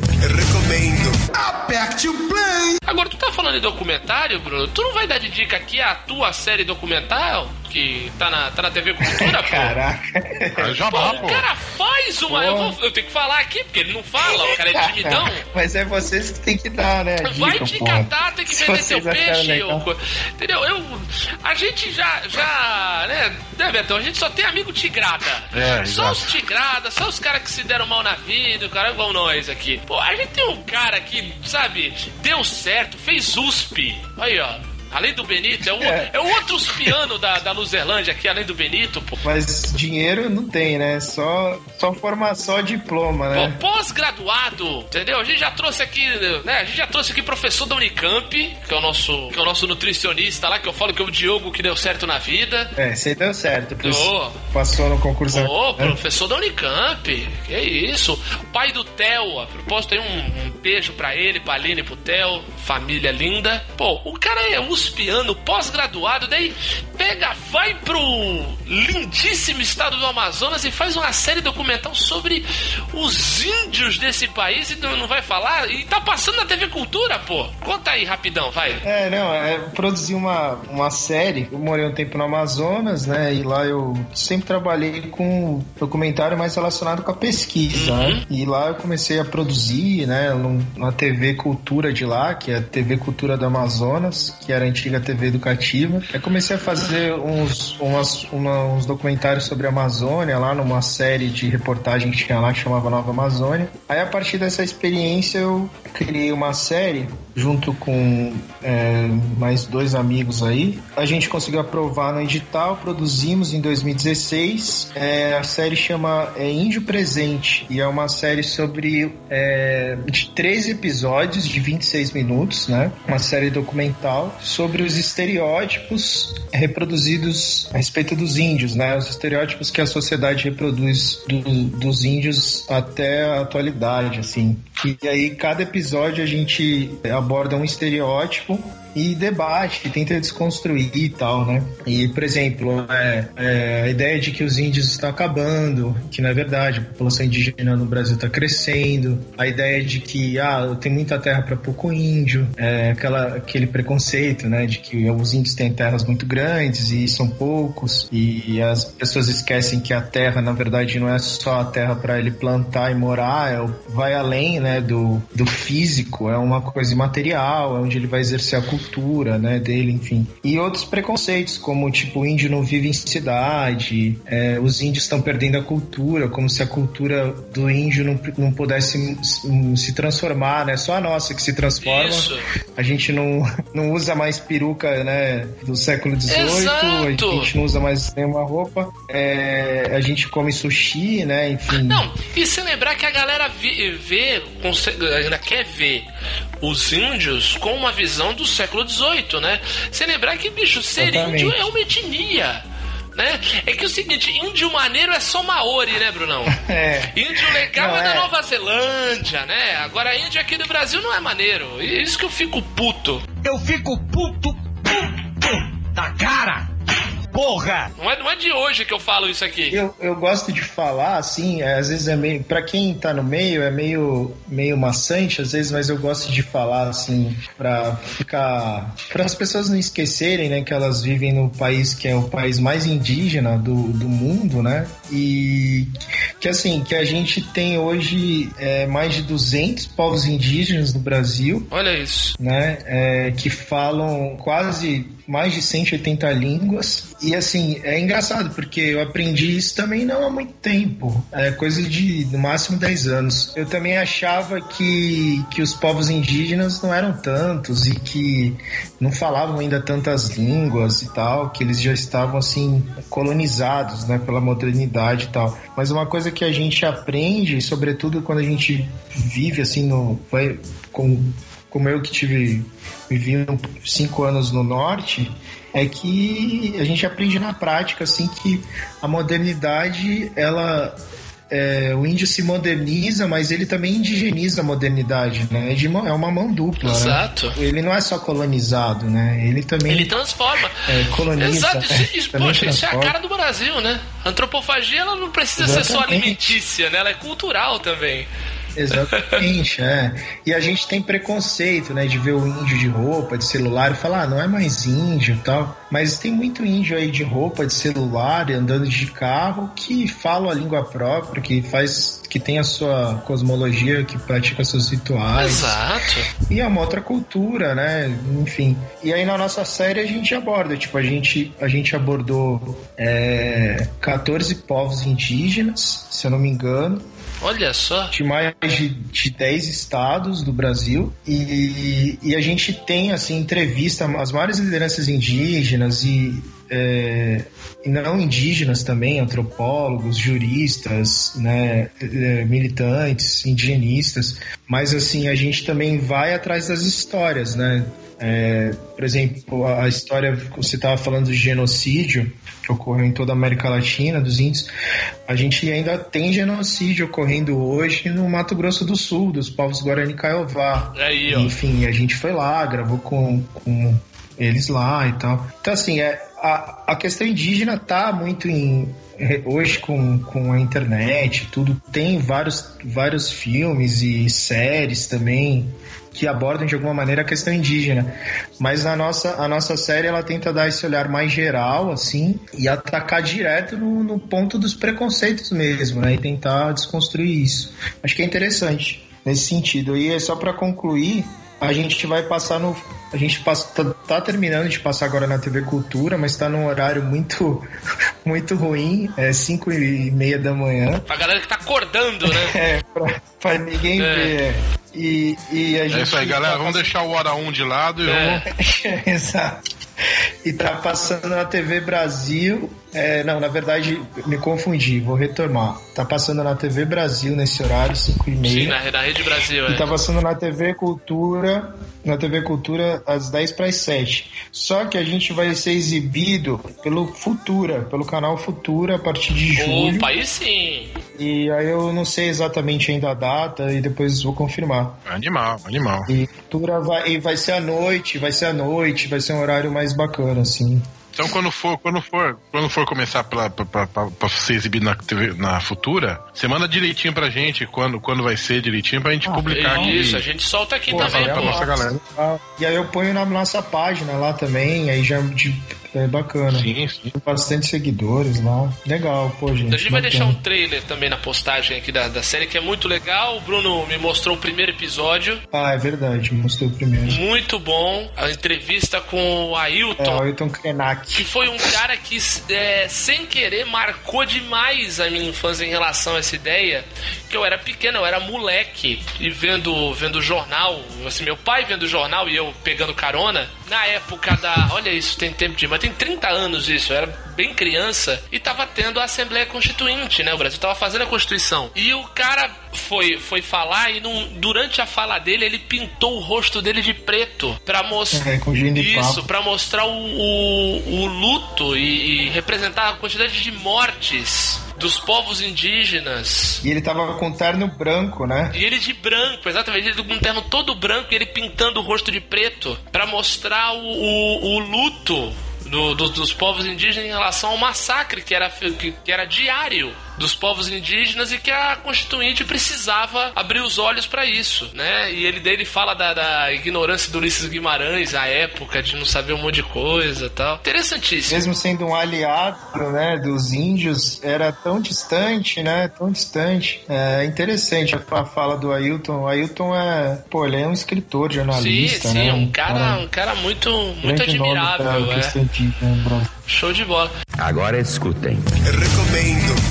Agora, tu tá falando de documentário, Bruno? Tu não vai dar de dica aqui a tua série documental que tá na, tá na TV Cultura, pô? Caraca. É Pô, o cara faz uma. Eu, vou- eu tenho que falar aqui, porque ele não fala, o cara é timidão. Mas é vocês que tem que dar, né? a Vai dica, te catar, tem que Se vender acharam peixe. Entendeu? Eu, a gente já, já, né, né, Betão? A gente só tem amigo tigrada. É, só exato. os tigradas, só os caras que se deram mal na vida, o cara é igual nós aqui. Pô, a gente tem um cara que, sabe, deu certo, fez USP. Aí, ó. Além do Benito, é o, É. é o outro uspiano da, da Luzerlândia aqui, além do Benito, pô. Mas dinheiro não tem, né? Só, só formação, só diploma, né? pós-graduado, entendeu? A gente já trouxe aqui, né? A gente já trouxe aqui professor da Unicamp, que é o nosso, que é o nosso nutricionista lá, que eu falo que é o Diogo que deu certo na vida. É, você deu certo. Ô. Passou no concurso. Ô, né? professor da Unicamp, que isso? O pai do Theo, a propósito, aí um, um beijo pra ele, pra Aline pro Theo, família linda. Pô, o cara é uspiano, pós-graduado, daí pega, vai pro lindíssimo estado do Amazonas e faz uma série documental sobre os índios desse país e não vai falar? E tá passando na TV Cultura, pô. Conta aí rapidão, vai. É, não, é, produzi uma, uma série. Eu morei um tempo no Amazonas, né? E lá eu sempre trabalhei com documentário mais relacionado com a pesquisa, né? E lá eu comecei a produzir, né? Na TV Cultura de lá, que é a TV Cultura do Amazonas, que era a antiga TV educativa. Eu comecei a fazer uns, umas, uma- uns documentários sobre a Amazônia lá numa série de reportagem que tinha lá que chamava Nova Amazônia. Aí a partir dessa experiência eu criei uma série junto com é, mais dois amigos aí. A gente conseguiu aprovar no edital, produzimos em 2016. É, a série chama é, Índio Presente e é uma série sobre é, de 13 episódios de 26 minutos, né? Uma série documental sobre os estereótipos reproduzidos a respeito dos índios, né? Os estereótipos que a sociedade reproduz do- dos índios até a atualidade, assim. E aí, cada episódio a gente aborda um estereótipo e debate, tenta desconstruir e tal, né? E, por exemplo, é, é, a ideia de que os índios estão acabando, que não é verdade, a população indígena no Brasil está crescendo, a ideia de que, ah, tem muita terra para pouco índio, é, aquela, aquele preconceito, né, de que os índios têm terras muito grandes e são poucos, e as pessoas esquecem que a terra, na verdade, não é só a terra para ele plantar e morar, é, vai além, né, do, do físico, é uma coisa imaterial, é onde ele vai exercer a cultura cultura, né, dele, enfim. E outros preconceitos, como tipo, o índio não vive em cidade, é, os índios estão perdendo a cultura, como se a cultura do índio não, não pudesse se transformar, né? Só a nossa que se transforma. Isso. A gente não, não usa mais peruca, né, do século XVIII, a gente não usa mais nenhuma roupa, é, a gente come sushi, né, enfim. Não, e se lembrar que a galera vê, vê ainda quer ver os índios com uma visão do século XVIII, né? Você lembrar que, bicho, ser Exatamente. índio é uma etnia. Né? É que é o seguinte, índio maneiro é só Maori, né, Brunão? É. Índio legal não, é da é. Nova Zelândia, né? Agora índio aqui do Brasil não é maneiro. Isso que eu fico puto. Eu fico puto, puto da cara porra! Não é, não é de hoje que eu falo isso aqui. Eu, eu gosto de falar, assim, é, às vezes é meio. Pra quem tá no meio, é meio, meio maçante, às vezes, mas eu gosto de falar, assim, pra ficar. para as pessoas não esquecerem, né, que elas vivem no país que é o país mais indígena do, do mundo, né? E que, assim, que a gente tem hoje é, mais de 200 povos indígenas no Brasil. Olha isso. Né? É, que falam quase mais de 180 línguas. E assim, é engraçado, porque eu aprendi isso também não há muito tempo. É coisa de no máximo 10 anos. Eu também achava que, que os povos indígenas não eram tantos e que não falavam ainda tantas línguas e tal, que eles já estavam assim colonizados, né, pela modernidade e tal. Mas uma coisa que a gente aprende, sobretudo quando a gente vive assim no vai com como eu que tive vivi cinco anos no norte, é que a gente aprende na prática assim que a modernidade ela é, o índio se moderniza, mas ele também indigeniza a modernidade, né? É, é uma mão dupla. Né? Exato. Né? Ele não é só colonizado, né? Ele também. Ele transforma. É, coloniza. Exato. Isso, poxa, isso é a cara do Brasil, né? A antropofagia ela não precisa Exatamente. ser só alimentícia, né? Ela é cultural também. Exatamente, é. E a gente tem preconceito, né, de ver o índio de roupa, de celular e falar, ah, não é mais índio e tal. Mas tem muito índio aí de roupa, de celular, andando de carro, que fala a língua própria, que faz, que tem a sua cosmologia, que pratica seus rituais. Exato. E é uma outra cultura, né? Enfim. E aí na nossa série a gente aborda, tipo, a gente, a gente abordou é, 14 povos indígenas, se eu não me engano. Olha só. De mais de, de 10 estados do Brasil. E, e a gente tem, assim, entrevista as maiores lideranças indígenas e é, não indígenas também, antropólogos, juristas, né, é, militantes, indigenistas, mas assim a gente também vai atrás das histórias, né? É, por exemplo, a história você estava falando de genocídio que ocorreu em toda a América Latina, dos índios, a gente ainda tem genocídio ocorrendo hoje no Mato Grosso do Sul, dos povos Guarani Kaiowá. Aí. Enfim, a gente foi lá, gravou com, com eles lá e tal. Então, assim, é, a, questão indígena tá muito em. Hoje, com, com a internet, tudo, tem vários, vários filmes e séries também que abordam de alguma maneira a questão indígena. Mas a nossa, a nossa série ela tenta dar esse olhar mais geral, assim, e atacar direto no, no ponto dos preconceitos mesmo, né? E tentar desconstruir isso. Acho que é interessante nesse sentido. E é só para concluir, a gente vai passar no. A gente passa, tá, tá, terminando de passar agora na TV Cultura, mas tá num horário muito, muito ruim. É 5 e meia da manhã. Pra galera que tá acordando, né? é, pra, pra ninguém é. ver. E, e a gente. É isso aí, galera. Vamos deixar o hora 1 um de lado e é. vamos. Exato. E tá passando na TV Brasil. É, não, na verdade, me confundi, vou retomar. Tá passando na TV Brasil nesse horário, 5 e Sim, meia. na, na Rede Brasil, E é. tá passando na TV Cultura, na TV Cultura às 10 para as 7. Só que a gente vai ser exibido pelo Futura, pelo canal Futura a partir de julho. Opa, aí sim. E aí eu não sei exatamente ainda a data e depois vou confirmar. Animal, animal. E Futura vai, e vai ser à noite, vai ser à noite, vai ser um horário mais bacana, assim. Então quando for, quando for, quando for começar pra, pra, pra, pra- ser exibido na, TV, na futura, você manda direitinho pra gente quando, quando vai ser direitinho pra gente publicar aqui. Isso, a gente solta aqui Pô, também, pô. nossa galera. Ah, E aí eu ponho na nossa página lá também, aí já de- é bacana. Sim, sim. Tem bastante seguidores lá. Legal, pô, gente. A gente vai bacana. deixar um trailer também na postagem aqui da, da série, que é muito legal. O Bruno me mostrou o primeiro episódio. Ah, é verdade, mostrei o primeiro. Muito bom. A entrevista com o É, Ailton. o Ailton Krenak. que foi um cara que, é, sem querer, marcou demais a minha infância em relação a essa ideia. Que eu era pequeno, eu era moleque e vendo vendo jornal, assim, meu pai vendo jornal e eu pegando carona. Na época da. Olha isso, tem tempo de. Mas tem 30 anos isso, eu era bem criança e tava tendo a Assembleia Constituinte, né? O Brasil tava fazendo a Constituição. E o cara foi, foi falar e num- durante a fala dele ele pintou o rosto dele de preto pra mostrar. É, Isso, papo. pra mostrar o, o, o luto e, e representar a quantidade de mortes dos povos indígenas. E ele tava com terno branco, né? E ele de branco, exatamente, ele com um terno todo branco e ele pintando o rosto de preto pra mostrar o, o, o luto do- do- dos povos indígenas em relação ao massacre que era, que, que era diário dos povos indígenas e que a Constituinte precisava abrir os olhos pra isso, né? E ele dele fala da, da ignorância do Ulisses Guimarães à época, de não saber um monte de coisa e tal. Interessantíssimo. Mesmo sendo um aliado, né, dos índios, era tão distante, né? Tão distante. É interessante a, fala do Ailton. O Ailton é, pô, ele é um escritor, Sim, jornalista, sim, né? um cara, um cara muito, muito admirável, é. Show de bola. Agora escutem.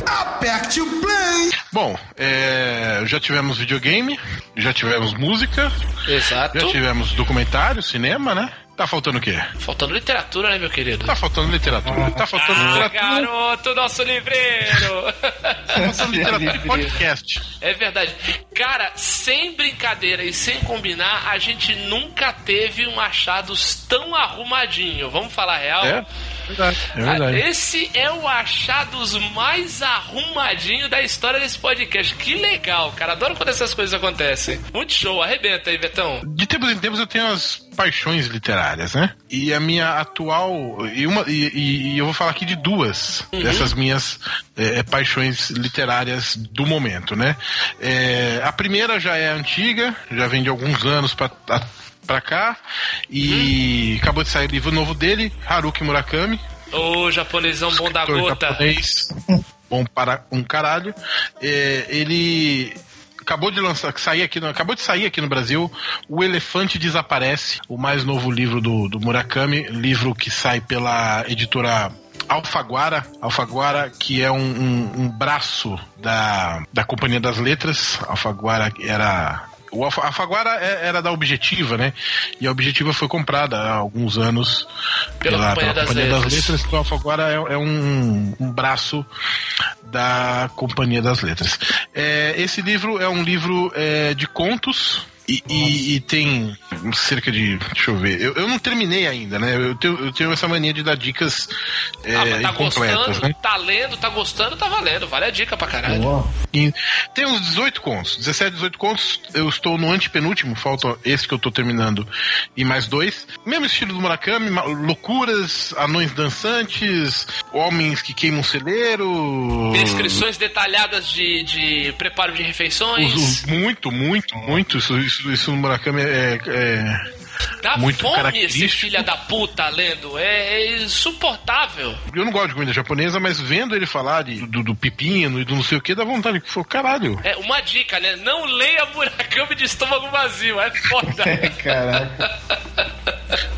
Aperte o play. Bom, é, já tivemos videogame, já tivemos música, Exato. já tivemos documentário, cinema, né? Tá faltando o quê? Faltando literatura, né, meu querido? Tá faltando literatura. Tá faltando Ah, literatura. garoto, nosso livreiro! Tá faltando literatura de podcast. é verdade. Cara, sem brincadeira e sem combinar, a gente nunca teve um achados tão arrumadinho. Vamos falar a real? É verdade. É Ah, verdade. Esse é o achados mais arrumadinho da história desse podcast. Que legal, cara. Adoro quando essas coisas acontecem. Muito show. Arrebenta aí, Betão. De tempos em tempos eu tenho as paixões literárias, né? E a minha atual. E, uma, e, e- e eu vou falar aqui de duas dessas minhas é, paixões literárias do momento, né? É, a primeira já é antiga, já vem de alguns anos pra. a- Pra cá, e acabou de sair o livro novo dele, Haruki Murakami, Ô, japonesão bom da gota. japonês, bom para um caralho. É, ele acabou de lançar, sair aqui, no, acabou de sair aqui no Brasil, O Elefante Desaparece, o mais novo livro do, do Murakami, livro que sai pela editora Alfaguara, Alfaguara, que é um, um- um braço da, da Companhia das Letras. Alfaguara era o Alfa- a Alfaguara é- era da Objetiva, né? E a Objetiva foi comprada há alguns anos Pela Companhia das Letras. Então a Alfaguara é, é um, um braço da Companhia das Letras. É, esse livro é um livro é, de contos. E, e- e tem cerca de. Deixa eu ver. Eu, eu não terminei ainda, né? Eu tenho, eu tenho essa mania de dar dicas é, ah, mas tá incompletas, gostando, né? tá lendo, tá gostando, tá valendo. Vale a dica pra caralho. E tem uns 18 contos, 17, 18 contos. Eu estou no antepenúltimo, falta esse que eu estou terminando e mais dois. Mesmo estilo do Murakami, loucuras, anões dançantes, homens que queimam celeiro. Descrições detalhadas de, de preparo de refeições. Muito, muito, muito. Isso, isso, isso no Murakami é. é- Dá muito fome esse filha da puta lendo. É, é insuportável. Eu não gosto de comida japonesa, mas vendo ele falar de, do, do pepino e do não sei o que, dá vontade. Pô, caralho. É uma dica, né? Não leia Murakami de estômago vazio. É foda. Caraca.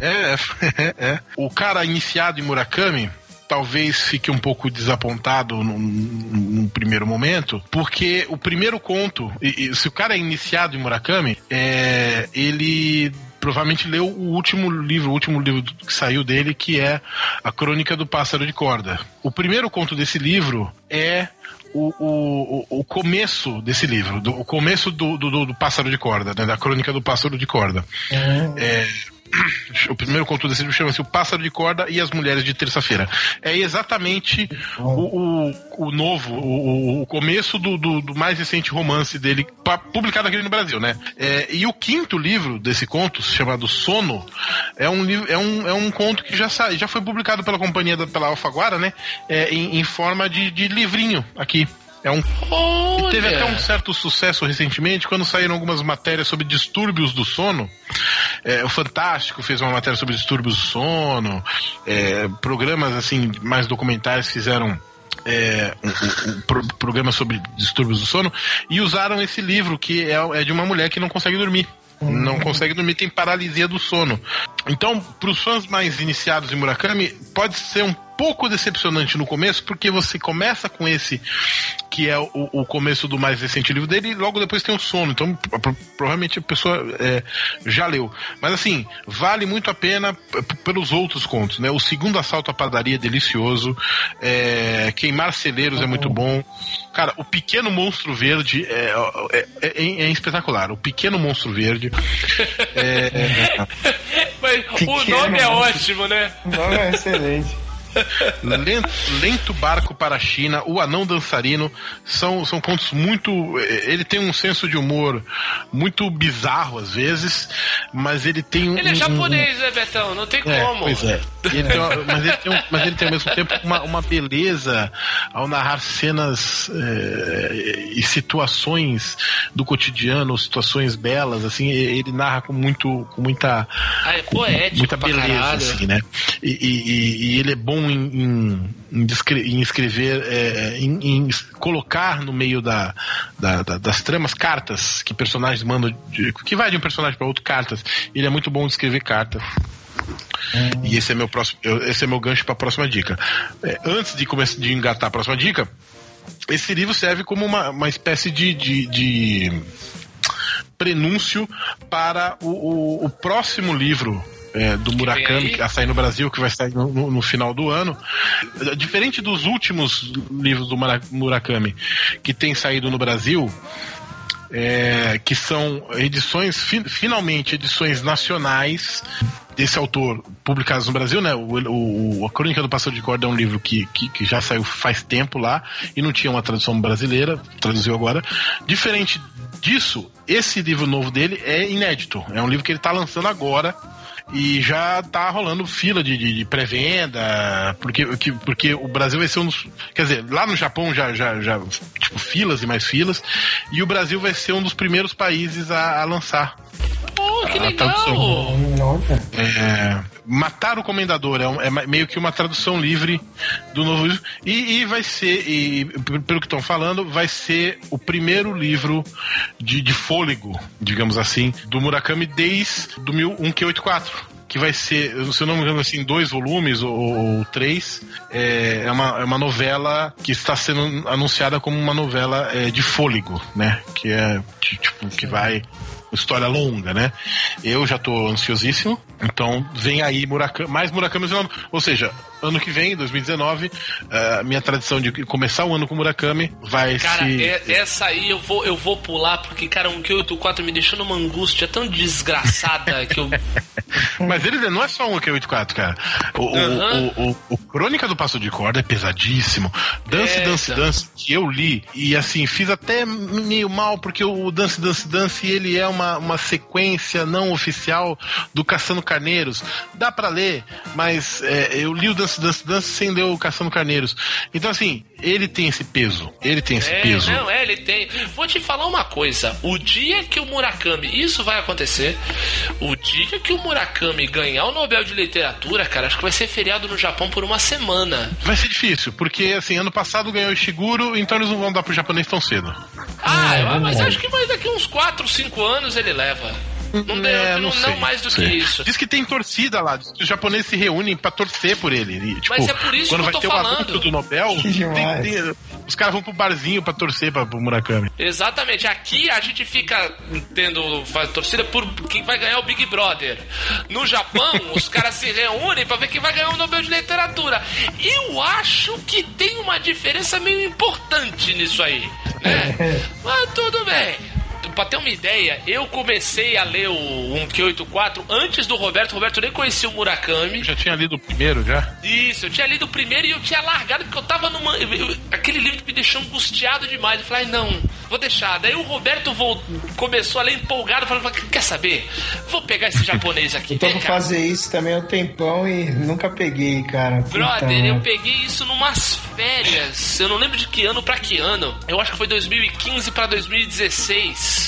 É, é, é. O cara iniciado em Murakami, talvez fique um pouco desapontado num, num primeiro momento, porque o primeiro conto, e, e, se o cara é iniciado em Murakami, é, ele provavelmente leu o último livro, o último livro que saiu dele, que é A Crônica do Pássaro de Corda. O primeiro conto desse livro é o, o, o começo desse livro, do, o começo do, do, do Pássaro de Corda, né, da Crônica do Pássaro de Corda. Uhum. É, o primeiro conto desse livro chama-se O Pássaro de Corda e as Mulheres de Terça-feira. É exatamente o, o, o novo, o, o começo do, do, do mais recente romance dele, publicado aqui no Brasil, né? É, e o quinto livro desse conto, chamado Sono, é um, é um, é um conto que já, já foi publicado pela companhia da, pela Alfaguara, né? É, em, em forma de, de livrinho aqui. É um Olha. Teve até um certo sucesso recentemente quando saíram algumas matérias sobre distúrbios do sono. É, o Fantástico fez uma matéria sobre distúrbios do sono. É, programas assim mais documentais fizeram é, um, um- pro- programa sobre distúrbios do sono e usaram esse livro que é, é de uma mulher que não consegue dormir. Não consegue dormir, tem paralisia do sono. Então, para os fãs mais iniciados em Murakami, pode ser um pouco decepcionante no começo, porque você começa com esse que é o, o começo do mais recente livro dele, e logo depois tem o sono. Então, pro- provavelmente a pessoa é, já leu. Mas assim, vale muito a pena pelos outros contos, né? O segundo assalto à padaria é delicioso. é, Queimar celeiros é muito bom. Cara, o pequeno monstro verde é, é- é- é espetacular. O pequeno monstro verde. é, Mas o Pequeno, nome é ótimo, né? O nome é excelente. Lento, Lento Barco para a China, O Anão Dançarino, são, são contos muito. eh, Ele tem um senso de humor muito bizarro às vezes, mas ele tem um. Ele é japonês, né, Betão? Não tem É, como. pois é. Ele uma- mas, ele tem um- mas ele tem ao mesmo tempo uma, uma beleza ao narrar cenas eh, e situações do cotidiano, situações belas, assim, ele narra com muito, com muita Ah, é poético muita pra beleza, assim, né? E- e- e ele é bom em, em, em em escrever, é, em, em es- colocar no meio da, da- da- das tramas cartas que personagens mandam, de- que vai de um personagem para outro cartas. Ele é muito bom de escrever cartas. E esse é meu próximo, esse é meu gancho para a próxima dica. É, antes de começar de engatar a próxima dica, esse livro serve como uma, uma espécie de- de- de prenúncio para o, o- o próximo livro é, do Murakami, que vai sair no Brasil, que vai sair no, no- no final do ano. Diferente dos últimos livros do Murakami que tem saído no Brasil, é, que são edições, fi- finalmente edições nacionais desse autor publicados no Brasil, né? O, o- a Crônica do Pássaro de Corda é um livro que, que, que já saiu faz tempo lá e não tinha uma tradução brasileira, traduziu agora. Diferente disso, esse livro novo dele é inédito. É um livro que ele está lançando agora e já tá rolando fila de, de- de pré-venda, porque, que- porque o Brasil vai ser um dos. Quer dizer, lá no Japão já, já, já, tipo, filas e mais filas, e o Brasil vai ser um dos primeiros países a, a lançar. Pô, que Ah, legal! tradução. Nossa. É, Matar o Comendador é, um- é meio que uma tradução livre do novo livro. E, e vai ser, e, pelo que estão falando, vai ser o primeiro livro de, de fôlego, digamos assim, do Murakami desde do 1184. Que vai ser, se eu não me engano, assim, dois volumes ou, ou três. É, é uma, é uma novela que está sendo anunciada como uma novela é, de fôlego, né? Que é ti- tipo, que vai história longa, né? Eu já tô ansiosíssimo, então vem aí Murakami, mais Murakami. Ou seja, ano que vem, 2019, a minha tradição de começar o ano com Murakami vai Cara, se. é- essa aí eu vou, eu vou pular, porque, cara, um Q84 me deixou numa angústia tão desgraçada que eu. Mas ele não é só um Q84, cara. O, o, o- o Crônica do Passo de Corda é pesadíssimo. Dance, É, Dance, então. Dance, que eu li, e assim, fiz até meio mal, porque o Dance, Dance, Dance, ele é uma, uma sequência não oficial do Caçando Carneiros. Dá pra ler, mas é, eu li o Dance, Dance, Dance sem ler o Caçando Carneiros. Então, assim, ele tem esse peso. Ele tem esse É, peso. não, é, ele tem. Vou te falar uma coisa. O dia que o Murakami, isso vai acontecer, o dia que o Murakami ganhar o Nobel de Literatura, cara, acho que vai ser feriado no Japão por uma semana. Vai ser difícil, porque assim, ano passado ganhou o Ishiguro, então eles não vão dar pro japonês tão cedo. Ah, É, mas acho que mais daqui uns 4, 5 anos ele leva. Não deu, É, não, não, sei, mais do sei. que isso. Diz que tem torcida lá, os japoneses se reúnem pra torcer por ele. E, tipo, Mas é por isso quando que eu vai tô ter o falando. adulto do Nobel, Que tem, tem- os caras vão pro barzinho pra torcer pra, pro Murakami. Exatamente. Aqui a gente fica tendo faz torcida por quem vai ganhar o Big Brother. No Japão, os caras se reúnem pra ver quem vai ganhar o Nobel de Literatura. Eu acho que tem uma diferença meio importante nisso aí, né? Mas tudo bem. Pra ter uma ideia, eu comecei a ler o 1Q84 antes do Roberto. O Roberto nem conhecia o Murakami. Eu já tinha lido o primeiro já. Isso, eu tinha lido o primeiro e eu tinha largado porque eu tava numa. eu- eu- aquele livro que me deixou angustiado demais. Eu falei, "Ai, não, vou deixar. Daí o Roberto vol- começou a ler empolgado, falando, quer saber? Vou pegar esse japonês aqui. Eu tô Vem pra cá." fazer isso também há um tempão e nunca peguei, cara. Brother, eu merda. peguei isso numas férias. Eu não lembro de que ano pra que ano. Eu acho que foi 2015 pra 2016.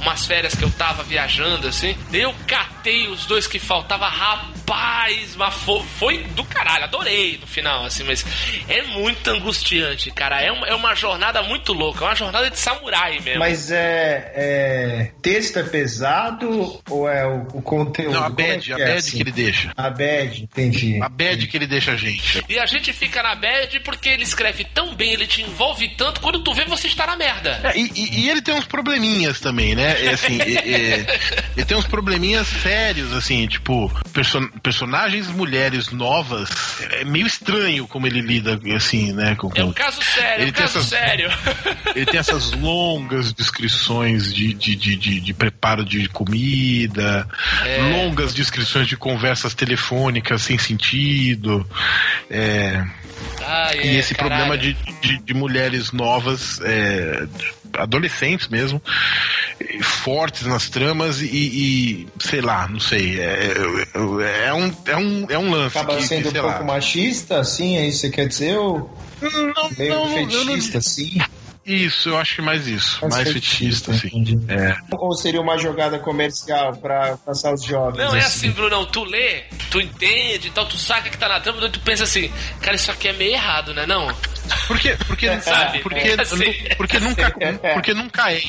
Umas férias que eu tava viajando, assim. Eu catei os dois que faltava. Rapaz, mas foi, foi do caralho. Adorei no final, assim. Mas é muito angustiante, cara. É uma, é uma jornada muito louca. É uma jornada de samurai mesmo. Mas é, é. Texto é pesado ou é o, o conteúdo? Não, a é bad, que a é, bad assim? que ele deixa. A bad, entendi. A bad que ele deixa a gente. E a gente fica na bad porque ele escreve tão bem, ele te envolve tanto. Quando tu vê, você está na merda. É, e, e- e ele tem uns probleminhas também, né? É, assim, é- é- ele tem uns probleminhas sérios, assim, tipo, perso- personagens mulheres novas. É meio estranho como ele lida, assim, né? Com, É um com- caso sério, é Ele um tem caso essas- sério. Ele tem essas longas descrições de, de, de, de- de preparo de comida, É. longas descrições de conversas telefônicas sem sentido. É, e é, esse caralho. problema de, de, de mulheres novas, é, adolescentes mesmo, fortes nas tramas e, e, sei lá, não sei. É, é, é um, é, um, é um lance. Acaba que, que, sendo um sei pouco lá. machista, assim, é isso que você quer dizer? Ou Não, meio não, eu não- fetichista, assim? Isso, eu acho que mais isso. Mais Mais, fetichista, fetichista, assim. É. Ou seria uma jogada comercial pra passar os jovens? Não, é assim, Brunão, tu lê, tu entende e tal, tu saca que tá na trama, tu pensa assim, cara, isso aqui é meio errado, né não? Por quê? Porque, Sabe? porque, porque, nunca, porque nunca é.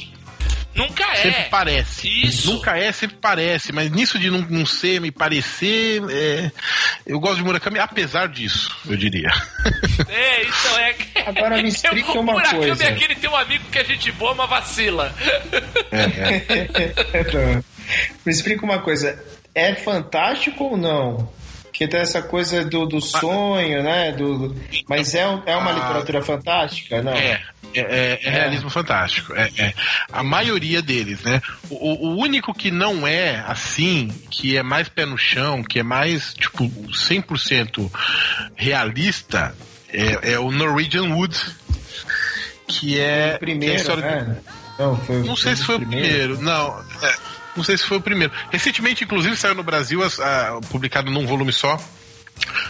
Nunca Sempre é. parece. Isso. Nunca é, sempre parece. Mas nisso de não, não ser, me parecer. é, eu gosto de Murakami, apesar disso, eu diria. É, então é. Agora me explica Eu- uma o Murakami coisa. é aquele tem um amigo que a gente boa, mas vacila. Então, Me explica uma coisa. É fantástico ou não? Porque tem essa coisa do, do sonho, né? Do, do- mas é, é uma Ah. literatura fantástica, não? É, é, é- é realismo fantástico. É, é. A maioria deles, né? O, o- único que não é assim, que é mais pé no chão, que é mais, tipo, 100% realista, é, é o Norwegian Wood. Que é. O que primeiro, né? Não, foi, Não sei se foi o primeiro. Não, é, não sei se foi o primeiro. Recentemente, inclusive, saiu no Brasil, as- a- publicado num volume só.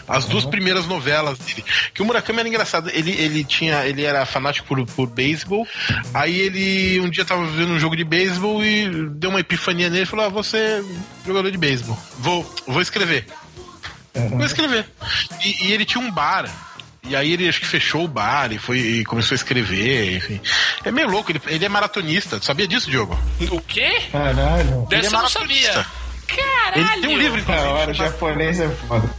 As duas primeiras novelas dele. Que o Murakami era engraçado. Ele, ele tinha. Ele era fanático por, por beisebol. Aí ele um dia tava vendo um jogo de beisebol e deu uma epifania nele e falou: Ah, você é jogador de beisebol. Vou, vou escrever. Vou escrever. E, e ele tinha um bar. E aí ele acho que fechou o bar e foi e começou a escrever, enfim. É meio louco, ele, ele é maratonista. Sabia disso, Diogo? O quê? Caralho. Dessa Ele é maratonista. sabia. Caralho! Ele tem um livro, Da inclusive, hora, o chamado- japonês é foda.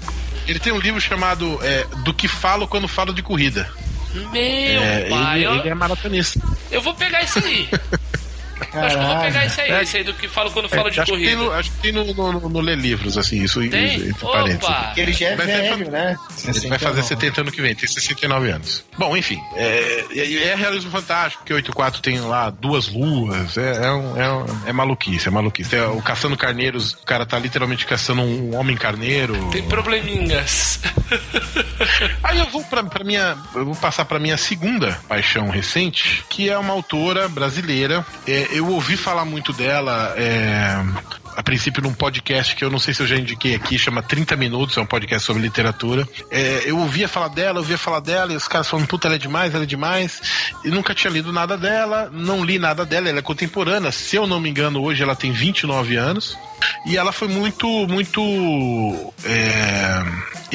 ele tem um livro chamado é, Do que falo quando falo de corrida. Meu É, pai, ele, eu, ele é maratonista. eu vou pegar isso aí. Acho que eu vou pegar isso aí, É. esse aí do que falo quando falo É, de acho, que corrida. no, acho que tem no, no, no Ler Livros, assim, isso, Tem? isso entre parênteses. Opa! Ele já é Mas é velho, fa- né? Ele vai fazer 69. 70 ano que vem, tem 69 anos. Bom, enfim, é, é, é realismo fantástico, porque 84 tem lá duas luas, é, é, um- é, um- é maluquice, é maluquice. É, o Caçando Carneiros, o cara tá literalmente caçando um homem carneiro. Tem probleminhas. Aí eu vou pra minha. Eu vou passar pra minha segunda paixão recente, que é uma autora brasileira. É, eu ouvi falar muito dela. é, a princípio num podcast que eu não sei se eu já indiquei aqui, chama 30 Minutos, é um podcast sobre literatura. É, eu ouvia falar dela, eu ouvia falar dela, e os caras falando, puta, ela é demais, ela é demais. E nunca tinha lido nada dela, não li nada dela, ela é contemporânea, se eu não me engano, hoje ela tem 29 anos. E ela foi muito, muito é,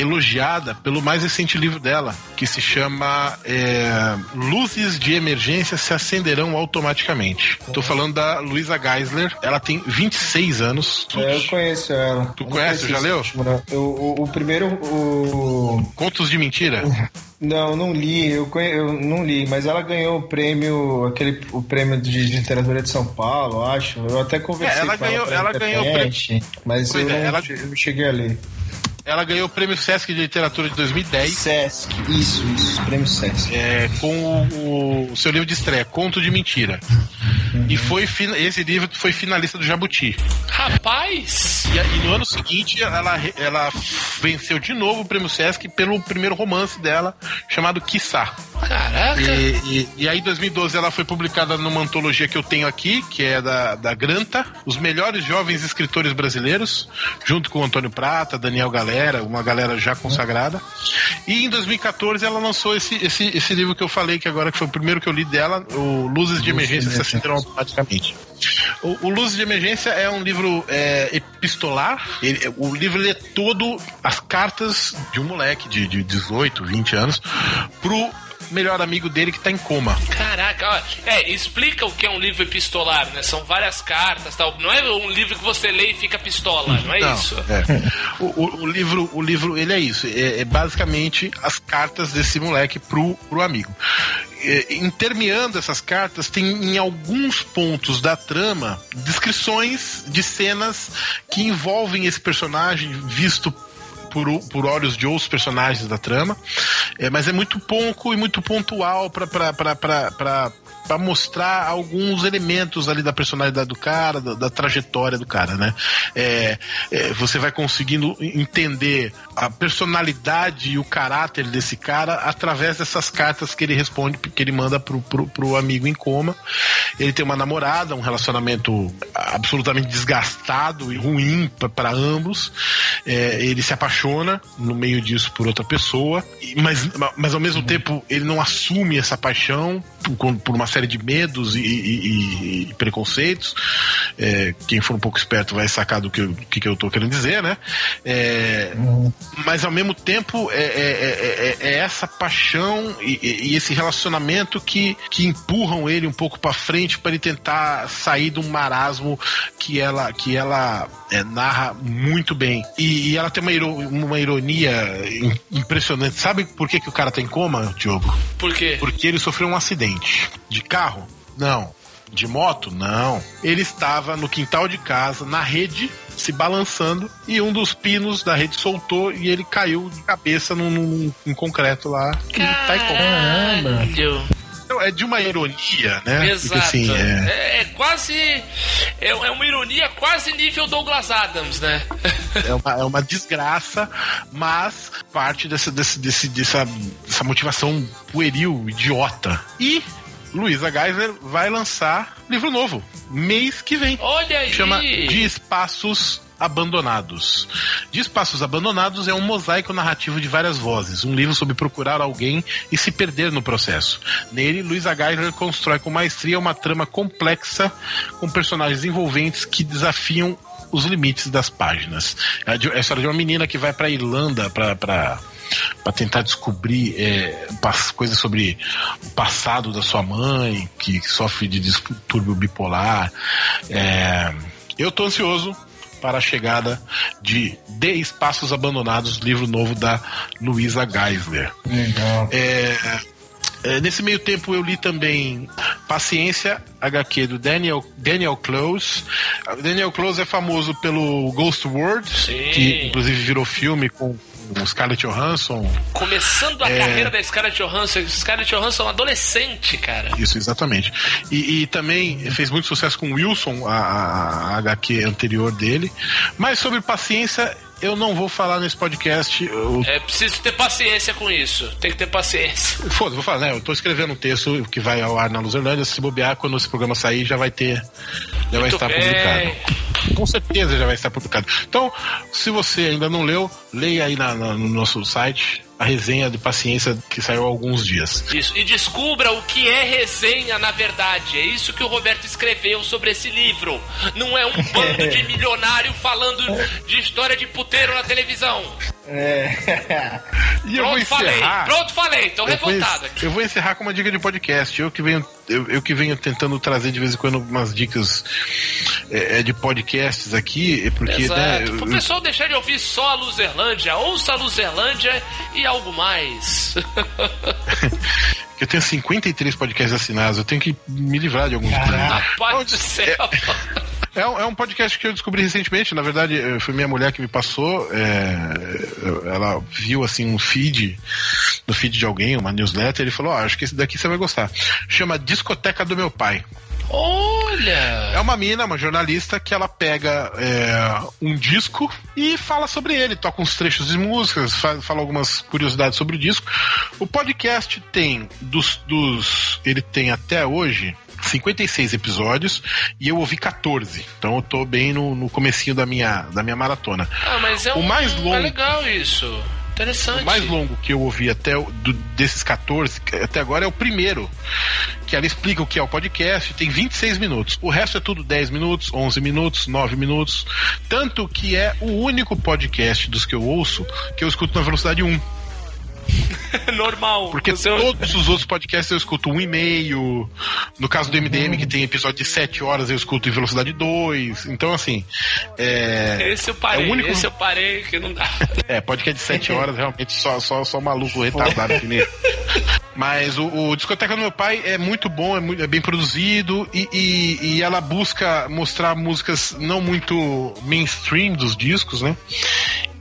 elogiada pelo mais recente livro dela, que se chama é, Luzes de Emergência se acenderão automaticamente. Tô falando da Luisa Geisler, ela tem 26 anos. É, eu conheço ela. Tu Eu conhece? Já leu? Eu- o, o primeiro. O... Contos de mentira? Não, não li, eu, eu não li, mas ela ganhou o prêmio, aquele o prêmio de literatura de São Paulo, acho. Eu até conversei É, ela com ganhou- pela ela ganhou o internet, mas Pois eu, é, não, ela- eu cheguei a ler. Ela ganhou o prêmio Sesc de Literatura de 2010. Sesc, isso, isso, prêmio Sesc. é, com o, o seu livro de estreia, Conto de Mentira. E foi esse livro foi finalista do Jabuti. Rapaz! E, e no ano seguinte ela, ela venceu de novo o prêmio Sesc pelo primeiro romance dela, chamado Quiçá. Caraca! E, e, e aí, em 2012, ela foi publicada numa antologia que eu tenho aqui, que é da, da Granta, Os Melhores Jovens Escritores Brasileiros, junto com o Antônio Prata, Daniel Galera, uma galera já consagrada. E em 2014, ela lançou esse, esse, esse livro que eu falei, que agora que foi o primeiro que eu li dela, o Luzes de Emergência se acenderam automaticamente. O, o Luzes de Emergência é um livro é, epistolar. Ele- o livro ele é todo as cartas de um moleque de, de 18, 20 anos pro melhor amigo dele que tá em coma. Caraca, ó, é, explica o que é um livro epistolar, né? São várias cartas, tal. Não é um livro que você lê e fica pistola, não é Não, isso? é. O, o- o livro, o livro, ele é isso. É, é basicamente as cartas desse moleque pro, pro amigo. É, intermeando essas cartas, tem em alguns pontos da trama descrições de cenas que envolvem esse personagem visto por, por olhos de outros personagens da trama, É, mas é muito pouco e muito pontual para mostrar alguns elementos ali da personalidade do cara, da, da trajetória do cara, né? É, é, você vai conseguindo entender a personalidade e o caráter desse cara através dessas cartas que ele responde, que ele manda pro, pro, pro amigo em coma. Ele tem uma namorada, um relacionamento absolutamente desgastado e ruim para ambos. É, ele se apaixona no meio disso por outra pessoa, mas, mas ao mesmo tempo ele não assume essa paixão por, por uma série de medos e, e- e- preconceitos. É, quem for um pouco esperto vai sacar do que, eu- que, que eu tô querendo dizer, né? É, mas ao mesmo tempo é, é- é- é- é essa paixão e, e- esse relacionamento que, que empurram ele um pouco pra frente para ele tentar sair de um marasmo que ela que ela narra muito bem e, ela tem uma, uma ironia im- impressionante sabe por que, que o cara tá em coma Diogo Por quê? porque ele sofreu um acidente de carro não de moto? Não. Ele estava no quintal de casa, na rede, se balançando, e um dos pinos da rede soltou e ele caiu de cabeça num, num- num concreto lá. E tá. Caralho. Então, é de uma ironia, né? Exato. Porque, assim, é- é... é quase. É, é uma ironia quase nível Douglas Adams, né? É uma, é uma desgraça, mas parte dessa, desse, desse, dessa, dessa motivação pueril, idiota. E Luísa Geiser vai lançar livro novo, mês que vem. Olha aí. Chama De Espaços Abandonados. De Espaços Abandonados é um mosaico narrativo de várias vozes, um livro sobre procurar alguém e se perder no processo. Nele, Luísa Geiser constrói com maestria uma trama complexa com personagens envolventes que desafiam os limites das páginas. É é a história de uma menina que vai para Irlanda para para tentar descobrir é, coisas sobre o passado da sua mãe, que sofre de distúrbio bipolar. É, eu tô ansioso para a chegada de De Espaços Abandonados, livro novo da Luísa Geisler. Legal. É, é, nesse meio tempo eu li também Paciência, HQ do Daniel, Daniel Close. Daniel Close é famoso pelo Ghost World, Sim. que inclusive virou filme com o Scarlett Johansson. Começando a É. carreira da Scarlett Johansson. Scarlett Johansson é um adolescente, cara. Isso, exatamente. E, e também fez muito sucesso com Wilson, a, a- a HQ anterior dele. Mas sobre paciência, eu não vou falar nesse podcast. Eu, É preciso ter paciência com isso. Tem que ter paciência. Foda, vou falar, né? Eu tô escrevendo um texto que vai ao ar na Luzerlândia. Se bobear, quando esse programa sair, já vai ter. Já vai Muito estar bem. publicado. Com certeza já vai estar publicado. Então, se você ainda não leu, leia aí na- na- no nosso site a resenha de paciência que saiu há alguns dias. Isso. E descubra o que é resenha na verdade. É isso que o Roberto escreveu sobre esse livro. Não é um bando de milionário falando de história de puteiro na televisão. É. E eu vou Pronto, falei. encerrar. Pronto, falei. Tô Eu vou, revoltado aqui. eu vou encerrar com uma dica de podcast. Eu que venho, eu, eu que venho tentando trazer de vez em quando umas dicas é, é, de podcasts aqui, é porque Exato. né, eu- Pro pessoal deixar de ouvir só a Luzerlândia, ouça a Luzerlândia e algo mais. eu tenho 53 podcasts assinados, eu tenho que me livrar de alguns. Rapaz do céu. É um, é um podcast que eu descobri recentemente. Na verdade, eh, foi minha mulher que me passou. é, ela viu assim um feed, no feed de alguém, uma newsletter, e falou: Ó, acho que esse daqui você vai gostar. Chama Discoteca do Meu Pai. É Olha! uma mina, uma jornalista, que ela pega é, um disco e fala sobre ele, toca uns trechos de músicas, fa- fala algumas curiosidades sobre o disco. O podcast tem dos, dos ele tem até hoje 56 episódios e eu ouvi 14. Então eu tô bem no, no comecinho da minha, da minha maratona. Ah, mas é O um. mais longo- É legal isso. Interessante. O mais longo que eu ouvi até o- do- desses 14, que até agora é o primeiro. Que ela explica o que é o podcast, tem 26 minutos. O resto é tudo 10 minutos, 11 minutos, 9 minutos. Tanto que é o único podcast dos que eu ouço que eu escuto na velocidade 1. normal. Porque seu- todos os outros podcasts eu escuto um e meio. No caso do MDM, que tem episódio de 7 horas, eu escuto em velocidade 2. Então, assim. É, Esse eu parei, É o único- esse eu parei que não dá. É, podcast de 7 horas, realmente só, só, só maluco retardado que nem. Mas o, o Discoteca do Meu Pai é muito bom, é, muito- é bem produzido e, e- e ela busca mostrar músicas não muito mainstream dos discos, né?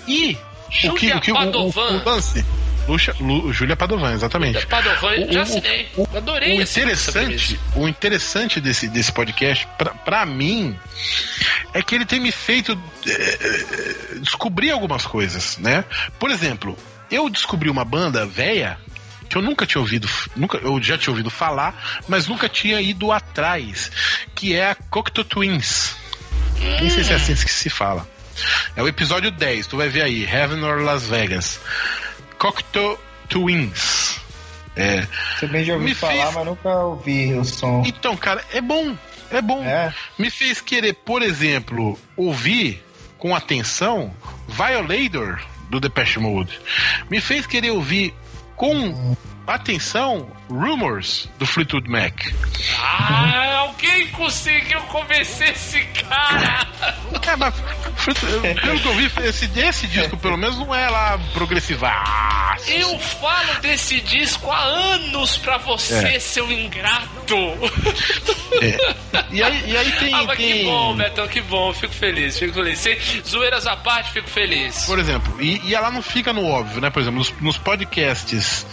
E o que, o, que o, o, o lance. Luxa, Lu, Júlia Padovan, exatamente. Padovan, O- já o- assinei. Adorei O interessante, o interessante desse, desse podcast, pra, pra mim, é que ele tem me feito é, é, descobrir algumas coisas, né? Por exemplo, eu descobri uma banda velha que eu nunca tinha ouvido, nunca, eu já tinha ouvido falar, mas nunca tinha ido atrás, que é a Cocteau Twins. Nem sei se é assim que se fala. É o episódio 10, tu vai ver aí, Heaven or Las Vegas. Cocteau Twins. É, Também já ouvi Me falar, fez- mas nunca ouvi o som. então, cara, é bom. É bom. É? Me fez querer, por exemplo, ouvir com atenção Violator do Depeche Mode. Me fez querer ouvir com atenção Rumors do Fleetwood Mac. Ah, alguém conseguiu convencer esse cara. É, mas pelo que eu vi, esse, esse disco pelo menos não é lá progressivaço. Eu falo desse disco há anos pra você, É. seu ingrato. É. E aí, e aí tem, ah, mas que tem- bom, Betão, que bom. Fico feliz, fico feliz. Sem zoeiras à parte, fico feliz. Por exemplo, e, e ela não fica no óbvio, né? Por exemplo, nos, nos podcasts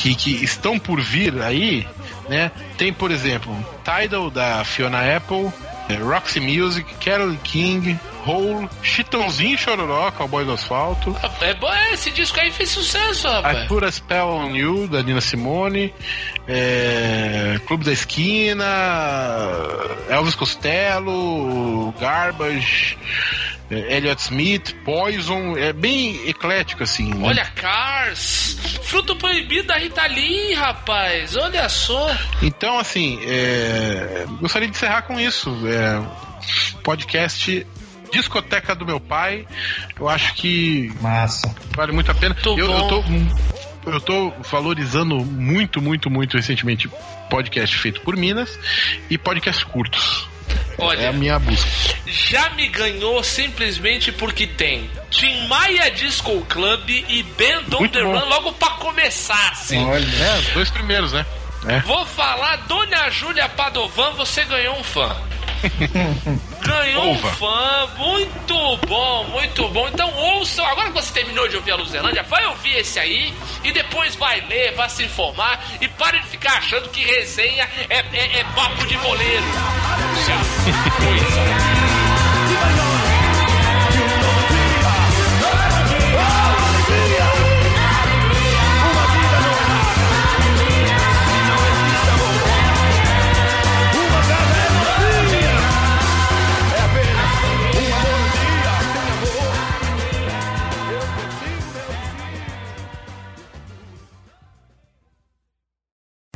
que, que estão por vir aí, né? Tem, por exemplo, Tidal da Fiona Apple, é, Roxy Music, Carole King, Hole, Chitãozinho e Chororó, Cowboy do Asfalto, É bom, é, esse disco aí fez sucesso, rapaz. A Spell on You, da Nina Simone, é, Clube da Esquina, Elvis Costello, Garbage, é, Elliot Smith, Poison, é bem eclético assim. né? Olha, Cars. Fruto proibido da Rita Lee, rapaz. Olha só. Então, assim, é, gostaria de encerrar com isso. É, podcast Discoteca do Meu Pai. Eu acho que Massa. vale muito a pena. Muito eu, eu, tô, eu tô valorizando muito, muito, muito recentemente podcast feito por Minas e podcast curtos. É a Olha, minha busca. já me ganhou simplesmente porque tem Tim Maia Disco Club e Band on Muito the bom. Run logo pra começar, assim. Olha. É, os dois primeiros, né? É. Vou falar, Dona Júlia Padovan, você ganhou um fã. Ganhou um fã, muito bom, muito bom. Então ouçam, agora que você terminou de ouvir a Luzelândia, vai ouvir esse aí e depois vai ler, vai se informar e pare de ficar achando que resenha é, é- é papo de boleiro. Já coisa.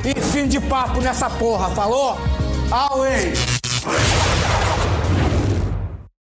E fim de papo nessa porra, falou? Away!